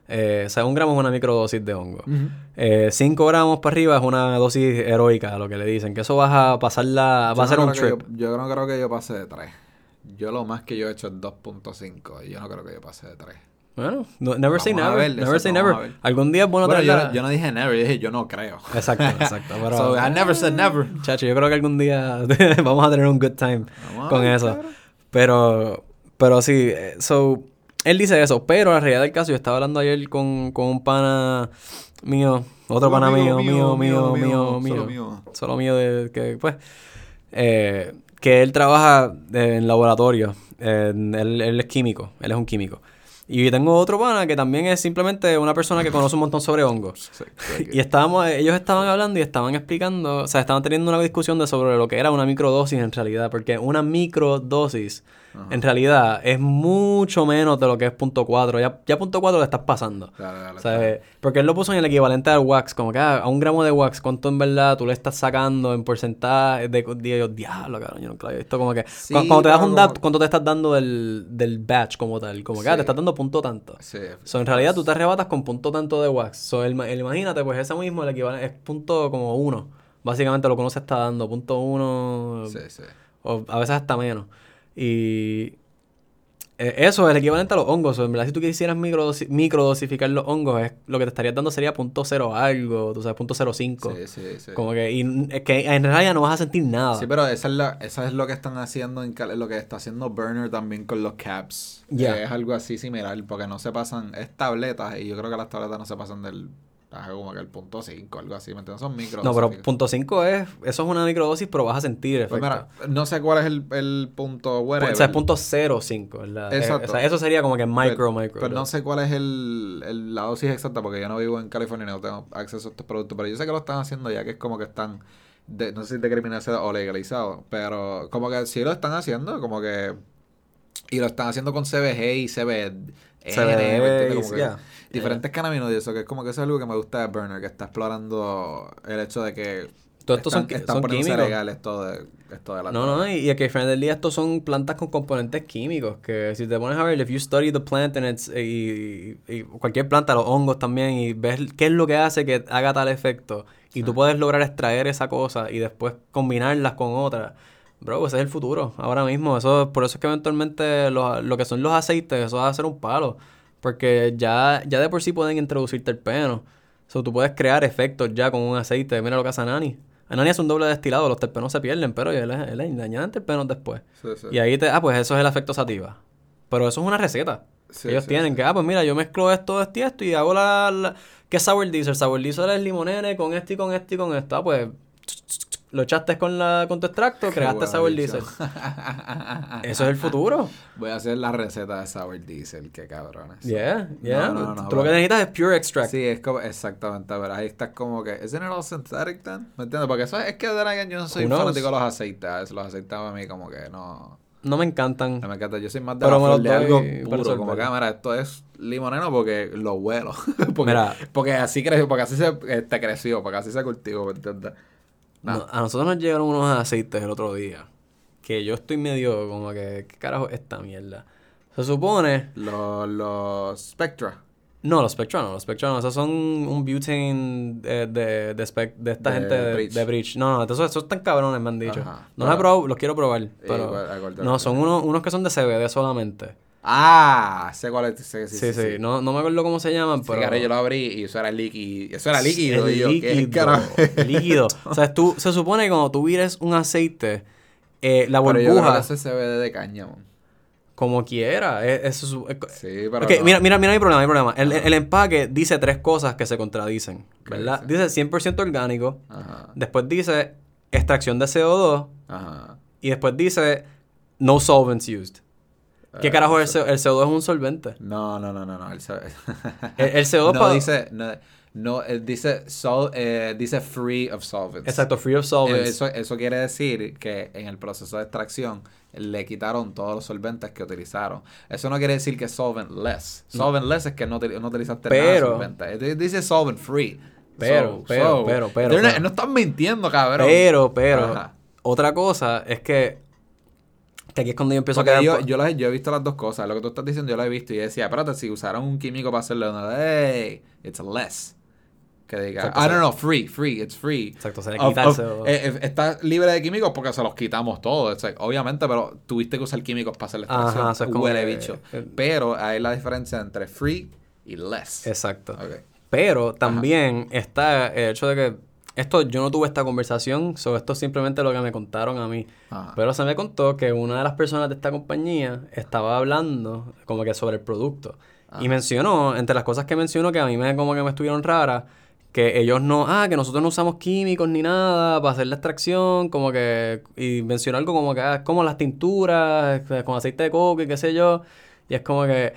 Eh, o sea, un gramo es una microdosis de hongo. Eh, 5 gramos para arriba es una dosis heroica, lo que le dicen. Que eso vas a pasarla, va a ser no un trip. Yo, yo no creo que yo pase de 3. Yo lo más que yo he hecho es 2.5 y yo no creo que yo pase de 3. Bueno, no- never say never. ver, never say never. Algún día es bueno Bueno, yo, yo no dije never, yo dije yo no creo. Exacto, exacto. Pero, So, I never said never. Chacho, yo creo que algún día vamos a tener un good time Vamos con eso. claro. Pero, pero sí, eh, so, él dice eso, pero la realidad del caso, yo estaba hablando ayer con, con un pana mío, otro pana amigo mío, mío, mío, mío, mío, solo mío. solo mío de que, pues, eh, que él trabaja en laboratorio, en- él, él es químico, él es un químico. Y tengo otro pana que también es simplemente una persona que conoce un montón sobre hongos. Y estábamos, ellos estaban hablando y estaban explicando, o sea, estaban teniendo una discusión de sobre lo que era una microdosis en realidad, porque una microdosis en realidad es mucho menos de lo que es punto .4. Ya, ya punto .4 le estás pasando. Dale, dale, O sea, porque él lo puso en el equivalente al wax, como que ah, a un gramo de wax, ¿cuánto en verdad tú le estás sacando en porcentaje de, de yo, diablo, cabrón, yo nunca lo había visto como que Sí, cuando te das un como- DAP, ¿cuánto te estás dando del, del batch como tal? Como que ah, te estás dando punto tanto. Sí. So, en realidad tú te arrebatas con punto tanto de wax. So, el, el- imagínate, pues ese mismo el equivalente es punto como uno. Básicamente lo que uno se está dando, punto uno, Sí, sí. o a veces hasta menos. Y eh, eso es el equivalente a los hongos. En verdad, si tú quisieras microdosi- microdosificar los hongos, es, lo que te estarías dando sería punto cero algo, tú sabes, punto cero cinco. Sí, sí, sí. Como que, y es que en realidad no vas a sentir nada. Sí, pero esa es, la, esa es lo que están haciendo, en, lo que está haciendo Burner también con los caps. Eh, es algo así similar, porque no se pasan, es tabletas, y yo creo que las tabletas no se pasan del, ah, como que el punto 5, algo así, ¿me entiendes? Son micro. no, pero punto cinco es, eso es una microdosis, pero vas a sentir efecto. Pues mira, no sé cuál es el, el punto whatever. o sea, es punto cero cinco, ¿verdad? Eh, Exacto. o sea, eso sería como que micro, pero, micro. pero no sé cuál es el, el- la dosis exacta porque yo no vivo en California y no tengo acceso a estos productos. Pero yo sé que lo están haciendo ya que es como que están, de, no sé si decriminalizados o legalizados, pero como que sí lo están haciendo, como que... Y lo están haciendo con CBG y CBD. CBD, Diferentes cannabinoides, eso que es como que eso es algo que me gusta de Burner, que está explorando el hecho de que Todo esto son están, qui- están son químicos. legal esto de, esto de la No, no, y, y que al final del día estos son plantas con componentes químicos, que si te pones a ver, if you study the plant and it's, y, y cualquier planta, los hongos también, y ves qué es lo que hace que haga tal efecto, y tú puedes lograr extraer esa cosa y después combinarlas con otras, bro, ese es el futuro, ahora mismo, eso por eso es que eventualmente lo, lo que son los aceites, eso va a ser un palo, porque ya, ya de por sí pueden introducir terpenos, so, tú puedes crear efectos ya con un aceite, mira lo que hace Anani. Anani es un doble destilado, los terpenos se pierden, pero él, él, él le añaden terpenos después. Sí, sí. Y ahí te, ah, pues eso es el efecto sativa. Pero eso es una receta. Sí, Ellos tienen que, ah, pues mira, yo mezclo esto, esto y esto y hago la, la- ¿qué es sour diesel? Sour diesel es limonene con esto y con esto y con esto. Ah, pues lo echaste con la con tu extracto, Qué creaste buena sour diesel. Eso es el futuro. Voy a hacer la receta de Sour Diesel, qué cabrones. Yeah, yeah. No, no, no, Tú lo que bueno. necesitas es pure extract. Sí, es como, exactamente, pero ahí estás como que, ¿isn't it all synthetic then? ¿Me entiendes? Porque eso es, es que de yo no soy fanático de los aceites, los aceites a mí como que no, No me encantan. no me encanta, yo soy más de, Pero la me de algo puro, como que, mira, esto es limoneno porque lo huelo, porque, Mira. porque así creció, porque así se este, creció, porque así se cultivó, ¿me entiendes? No, a nosotros nos llegaron unos aceites el otro día. Que yo estoy medio como que, ¿qué carajo es esta mierda? Se supone Los, los Spectra. No, los Spectra no, los Spectra no. Esos son un butane de, de, de, spec- de esta De gente de Bridge. de Bridge. No, no, esos, esos están cabrones, me han dicho. Ajá. No los he probado, los quiero probar. Pero igual, no, son unos, unos que son de CBD solamente. Ah, sé cuál es. sé- Sí, sí, No, no me acuerdo cómo se llaman, pero... Yo lo abrí y eso era líquido. Eso era líquido. Es y yo, ¿qué líquido. carajo? líquido. O sea, tú, se supone que cuando tú vires un aceite, eh, la Pero yo creo burbuja, que ese CBD de cáñamo. como quiera, es es- Sí, pero. No. mira, mira, mira mi problema, mi problema. El, el empaque dice tres cosas que se contradicen, ¿Qué ¿verdad? Dice 100% orgánico, Ajá. después dice extracción de CO2 Ajá. y después dice no solvents used. ¿Qué Eh, carajo es el, CO2? el CO2 es un solvente? No, no, no, no, no. El, C- El, el CO2 no dice. No, no eh, dice, sol, eh, dice free of solvents. Exacto, free of Eh, solvents. Eso, eso quiere decir que en el proceso de extracción le quitaron todos los solventes que utilizaron. Eso no quiere decir que es solventless. Solventless es que no, no utilizaste nada de Pero- solvente. Eh, Dice solvent free. Pero, pero, pero, pero, pero. no están mintiendo, cabrón. Pero, pero, Ajá. otra cosa es que, que aquí es cuando yo empiezo Porque a quedar... yo, yo, he visto las dos cosas. Lo que tú estás diciendo, yo lo he visto. Y decía, espérate, si usaron un químico para hacerlo, no, hey, it's less. Que diga, Exacto, ah, no, no, free, free, it's free. Exacto, se le Of- quita of- el CO2. eh, eh, está libre de químicos porque se los quitamos todos. Like, obviamente, pero tuviste que usar químicos para hacer la extracción. Ajá, eso es como Huele que- bicho. eh, Pero hay la diferencia entre free y less. Exacto. Pero también está el hecho de que esto yo no tuve esta conversación, sobre esto es simplemente lo que me contaron a mí. Ajá. Pero se me contó que una de las personas de esta compañía estaba hablando como que sobre el producto. Y mencionó, entre las cosas que mencionó que a mí me como que me estuvieron raras, que ellos no, ah, que nosotros no usamos químicos ni nada para hacer la extracción, como que, y mencionó algo como que, ah, como las tinturas, eh, con aceite de coco y qué sé yo. Y es como que,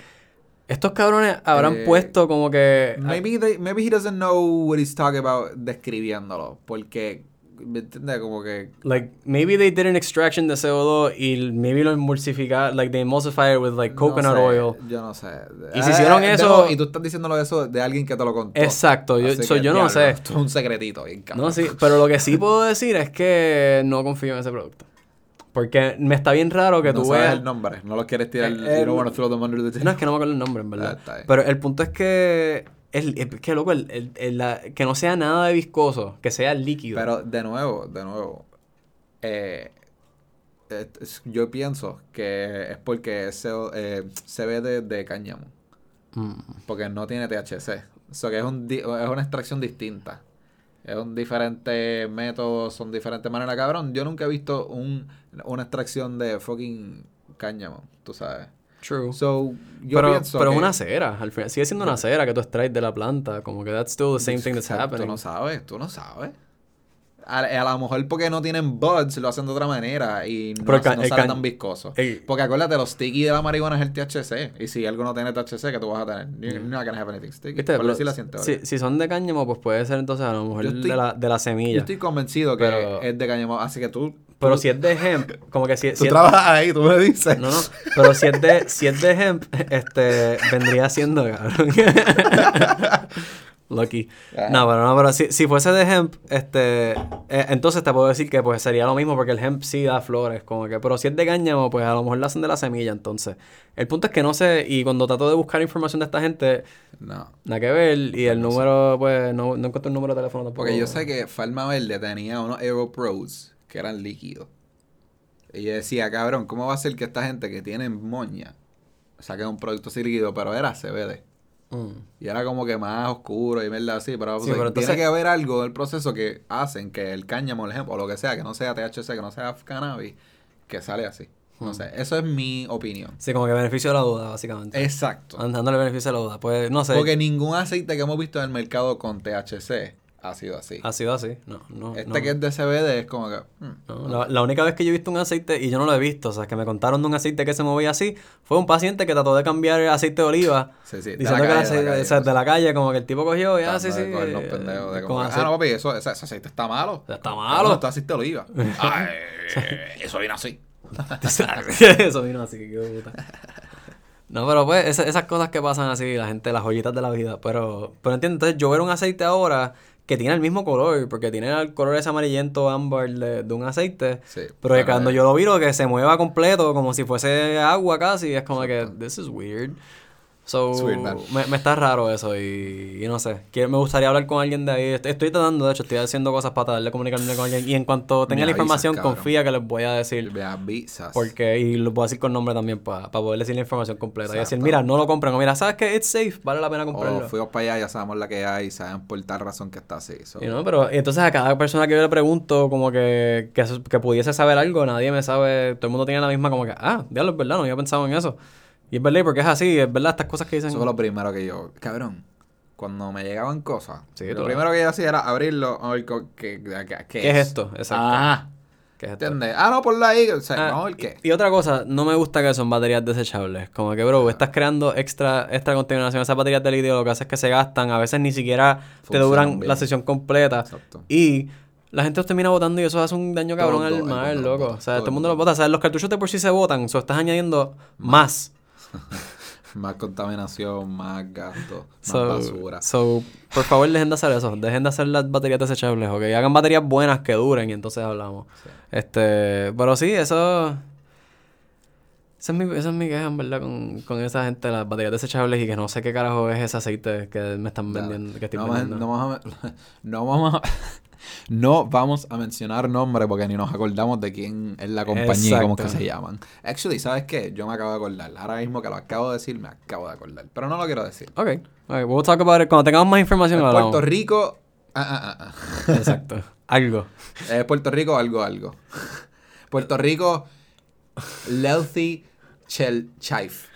Estos cabrones habrán Eh, puesto como que... Maybe, they- maybe he doesn't know what he's talking about describiéndolo. Porque, ¿me entiendes? Como que... Like, maybe they did an extraction de CO2 y maybe lo emulsificaron, like they emulsify it with like coconut no sé, oil. Yo no sé. Y si hicieron de eso- y tú estás diciéndolo eso de alguien que te lo contó. Exacto, yo, so, yo no sé. Esto es un secretito, bien. No, sí, pero lo que sí puedo decir es que no confío en ese producto. Porque me está bien raro que no tú sabes veas... el nombre, no lo quieres tirar. Eh, you eh, don't want to throw them under the table. No, es que no me acuerdo el nombre, en verdad. Ah. Pero el punto es que... El, el- que loco, el- el- el- la- que no sea nada de viscoso, que sea líquido. Pero de nuevo, de nuevo, eh, yo pienso que es porque ese, eh, se ve de, de cáñamo, Mm. porque no tiene THC. O sea que es, un, es una extracción distinta. Es un diferente método, son diferentes maneras. Cabrón, yo nunca he visto un, una extracción de fucking cáñamo, tú sabes. True. So, yo pero pienso pero es una cera, al final. Sigue siendo una cera que tú extraes de la planta. Como que that's still the same thing that's happening. Tú no sabes, tú no sabes. A, a lo mejor porque no tienen buds lo hacen de otra manera y no, no sale tan viscoso. el- porque acuérdate, los sticky de la marihuana es el THC. Y si algo no tiene THC, ¿qué tú vas a tener? You're not gonna have anything sticky. ¿Viste? Por Pero decirlo así en teoría. si, si son de cáñamo, pues puede ser entonces a lo mejor Yo estoy- de, la, de la Yo semilla. estoy convencido que Pero- es de cáñamo. Así que tú... Pero si es de hemp, como que si, Tú si es, trabajas ahí, tú me dices. No, no, pero si es de, si es de hemp, este, vendría siendo, cabrón. Lucky. Ajá. No, pero no, pero si, si fuese de hemp, este, eh, entonces te puedo decir que pues sería lo mismo porque el hemp sí da flores, como que, pero si es de cáñamo, pues a lo mejor la hacen de la semilla, entonces. El punto es que no sé, y cuando trato de buscar información de esta gente, No. nada que ver, y el no sé. número, pues, no, no encuentro el número de teléfono tampoco. Porque yo sé que Farma Verde tenía unos Aero Pros que eran líquidos. Y yo decía, cabrón, ¿cómo va a ser que esta gente que tiene moña saque un producto así líquido? Pero era CBD. Mm. Y era como que más oscuro y verdad así. Sí, pero entonces- tiene que haber algo del proceso que hacen que el cáñamo, por ejemplo, o lo que sea, que no sea THC, que no sea cannabis, que sale así. No Hmm. sé, eso es mi opinión. Sí, como que beneficio de la duda, básicamente. Exacto. Dándole beneficio de la duda. Pues, no sé. Porque ningún aceite que hemos visto en el mercado con THC ha sido así. Ha sido así. No, no. este no. que es de CBD es como que... hmm, No, la, la única vez que yo he visto un aceite, y yo no lo he visto, o sea, que me contaron de un aceite que se movía así, fue un paciente que trató de cambiar el aceite de oliva, Sí, sí, de diciendo que el calle, de la aceite, calle, o sea, sí. de la calle, como que el tipo cogió y ah, sí, sí. coger los eh, pendejos de con como ah, no, papi, eso, ese, ese aceite está malo. Está No, malo. está aceite de oliva. Ay, eso viene así. Eso vino así, qué puta. No, pero pues esa- esas cosas que pasan así, la gente, las joyitas de la vida. Pero, pero entiendo, entonces yo ver un aceite ahora que tiene el mismo color, porque tiene el color ese amarillento ámbar de, de un aceite. Sí, Pero que cuando yo lo viro que se mueva completo, como si fuese agua casi, es como Exacto. que, this is weird. So, me, me está raro eso y, y no sé. Quiero- me gustaría hablar con alguien de ahí. Estoy, estoy tratando, de hecho, estoy haciendo cosas para tratar de comunicarme con alguien. Y en cuanto tenga Me la avisas, información, cabrón. confía que les voy a decir. Me avisas. Porque, y lo puedo decir con nombre también para poder decir la información completa. Y decir, mira, no lo compren. O mira, ¿sabes qué? It's safe, vale la pena comprarlo. fuimos para allá, ya sabemos la que hay, sabemos por tal razón que está así. so. Y no, pero y entonces a cada persona que yo le pregunto como que, que, que pudiese saber algo, nadie me sabe, todo el mundo tiene la misma como que, ah, diablo, es verdad, no había pensado en eso. Y es verdad, porque es así, es verdad estas cosas que dicen. Eso fue lo primero que yo... Cabrón, cuando me llegaban cosas, Sí, lo primero que yo hacía era abrirlo, a ver co- qué, qué, qué ¿Qué es esto? Exacto. Ah, ¿Qué es esto? ¿entiendes? Ah, no, ponlo ahí. O sea, Ah, a ver qué. Y, y otra cosa, no me gusta que son baterías desechables. Como que, bro, estás creando extra, extra contaminación. Esas baterías de litio lo que hace es que se gastan. A veces ni siquiera te duran bien. la sesión completa. Exacto. Y la gente los termina botando y eso hace un daño cabrón Todo al el mar, loco. bota, o sea, todo todo el el mundo los bota. O sea, los cartuchos de por sí se botan. O estás añadiendo más. Más contaminación, más gasto, más basura. so, por favor, dejen de hacer eso. Dejen de hacer las baterías desechables, ¿ok? Hagan baterías buenas que duren y entonces hablamos. Este, pero sí, eso... Esa es mi, esa es mi queja, en verdad, con, con esa gente, las baterías desechables y que no sé qué carajo es ese aceite que me están Dale. vendiendo, que estoy no, vendiendo. no vamos a, no vamos a- no vamos a mencionar nombres porque ni nos acordamos de quién es la compañía y cómo es que se llaman. Actually, ¿sabes qué? Yo me acabo de acordar. Ahora mismo que lo acabo de decir, me acabo de acordar. Pero no lo quiero decir. Ok, ok, we'll talk about it. Cuando tengamos más información, hablamos. Puerto Rico... Ah, ah, ah, ah. Exacto. Algo. Es Puerto Rico algo, algo. Puerto Rico... Lealthy Chel Chife.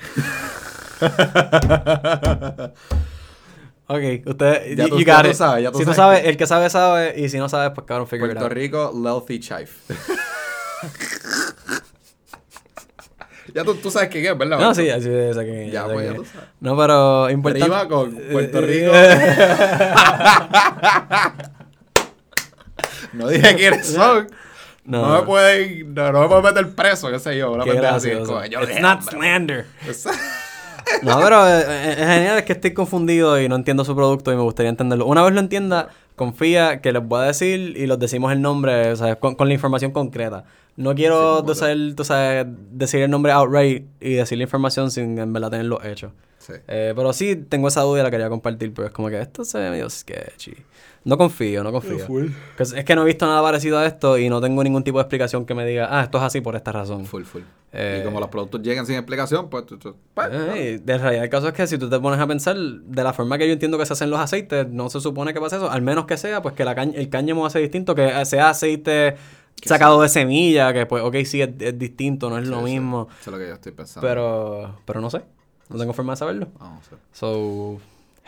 Ok, usted, Ya you, tú- you ya got tú it. sabes, ya tú si tú sabes sabes, que- el que sabe, sabe, y si no sabes, pues cabrón, figure it Puerto out. Rico Lealthy Chife. Ya tú, tú sabes quién es, ¿verdad? No, sí, así es. que Ya, pues, ya tú sabes. No, pero importante. Prima con Puerto Rico. no dije quiénes son. No, No. me pueden, no, no me pueden meter preso, qué sé yo. Una Qué pendeja así. yo It's not slander. No, pero eh, eh, es genial, es que estoy confundido y no entiendo su producto y me gustaría entenderlo. Una vez lo entienda, confía que les voy a decir y los decimos el nombre, o sea, con, con la información concreta. No quiero Sí, como tú sabes, tú sabes, decir el nombre outright y decir la información sin en verdad tenerlo hecho. Sí. Eh, pero sí tengo esa duda y la quería compartir, pero es como que esto se ve medio sketchy. No confío, no confío. Que Es es que no he visto nada parecido a esto y no tengo ningún tipo de explicación que me diga, ah, esto es así por esta razón. Full, full. Eh, y como los productos llegan sin explicación, pues tú, tú- pues, Eh, de realidad el caso es que si tú te pones a pensar de la forma que yo entiendo que se hacen los aceites, no se supone que pase eso, al menos que sea, pues que la el cáñamo hace distinto, que sea aceite sacado de semilla, que pues, ok, sí, es, es distinto, no es lo sí, mismo, Eso es lo que yo estoy pensando. pero, pero no sé, no tengo forma de saberlo. Vamos a ver. So,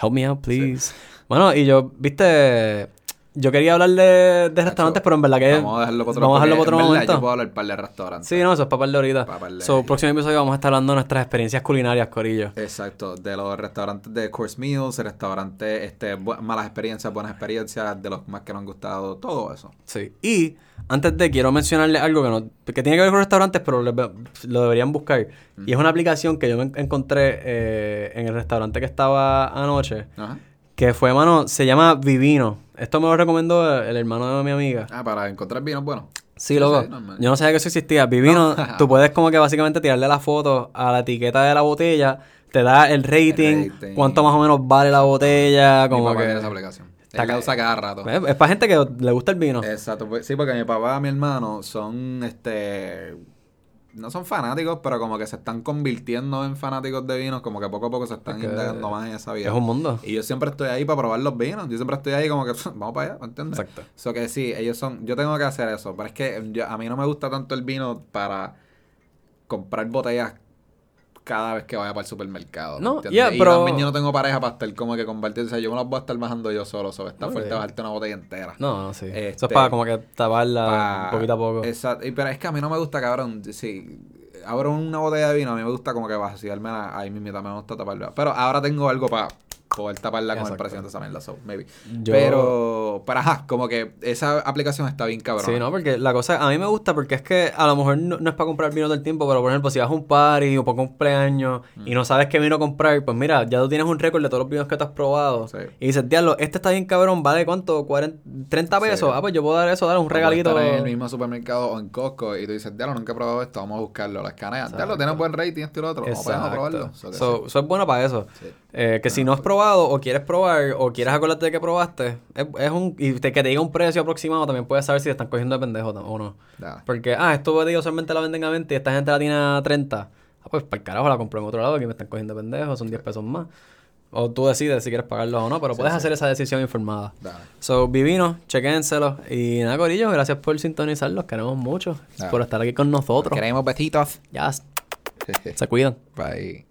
help me out, please. Bueno, y yo, viste, yo quería hablar de, de restaurantes, pero en verdad que Vamos a dejarlo para otro, vamos a dejarlo para otro en verdad, momento. Yo puedo hablar par de restaurantes. Sí, no, eso es para par de ahorita. Pa' par de- So, próximo episodio vamos a estar hablando de nuestras experiencias culinarias, Corillo. Exacto, de los restaurantes de course meals, restaurantes, este, malas experiencias, buenas experiencias, de los más que nos han gustado, todo eso. Sí. Y antes de quiero mencionarles algo que no que tiene que ver con restaurantes, pero le- lo deberían buscar. Y es una aplicación que yo me encontré eh, en el restaurante que estaba anoche. Ajá. Que fue, mano, se llama Vivino. Esto me lo recomendó el hermano de mi amiga. Ah, para encontrar vinos buenos. Sí, loco. sí, yo no sabía que eso existía. Vivino, tú puedes como que básicamente tirarle la foto a la etiqueta de la botella, te da el rating, rating. cuánto más o menos vale la botella, como que... esa aplicación. Está Él la ca- usa cada rato. Es, es para gente que le gusta el vino. Exacto, pues, sí, porque mi papá y mi hermano son, este, no son fanáticos, pero como que se están convirtiendo en fanáticos de vinos, como que poco a poco se están indagando más en esa vida. es un mundo. Y yo siempre estoy ahí para probar los vinos. Yo siempre estoy ahí como que vamos para allá, ¿me entiendes? Exacto. So que sí, ellos son. Yo tengo que hacer eso. Pero es que yo- a mí no me gusta tanto el vino para comprar botellas cada vez que vaya para el supermercado. ¿me No, yeah, y pero- también yo no tengo pareja para estar como que compartir. O sea, yo me las voy a estar bajando yo solo. So, está Ok. fuerte bajarte una botella entera. No, no, sí. Eso Este, es para como que taparla Pa- poquito a poco. Exacto. Y, pero es que a mí no me gusta, cabrón. Si abro una botella de vino, a mí me gusta como que vaciarme ahí mismo. Me gusta taparla. Pero ahora tengo algo para poder taparla con el Exacto. precio de esa mierda. So, maybe. Yo- Pero, pero ajá, como que esa aplicación está bien cabrón. Sí, no, porque la cosa, a mí me gusta porque es que a lo mejor no, no es para comprar vino todo el tiempo, pero por ejemplo, si vas a un party o para un cumpleaños y no sabes qué vino comprar, pues mira, ya tú tienes un récord de todos los vinos que te has probado. Sí. Y dices, diablo, este está bien cabrón, ¿vale cuánto? 40, 30 pesos. Sí. Ah, pues yo puedo dar eso, dar un regalito. estar en el mismo supermercado o en Costco y tú dices, diablo, nunca he probado esto, vamos a buscarlo. Lo escanean. Diablo, tienes buen rating, y lo otro. Vamos a probarlo. So que So, eso es bueno para eso. Sí. Eh, que si no has probado o quieres probar o quieres acordarte de que probaste, es, es un y te- que te diga un precio aproximado, también puedes saber si te están cogiendo de pendejo o no. Porque, ah, esto botella usualmente la venden a 20 y esta gente la tiene a 30. Ah, pues para el carajo la compro en otro lado que me están cogiendo de pendejo, son 10 pesos más. O tú decides si quieres pagarlo o no, pero puedes hacer esa decisión informada. Dale. So, Vivino, chequénselo. Y nada, Corillo, gracias por sintonizarlos. Queremos mucho. Dale. Por estar aquí con nosotros. Queremos besitos. Ya, se cuidan. Bye.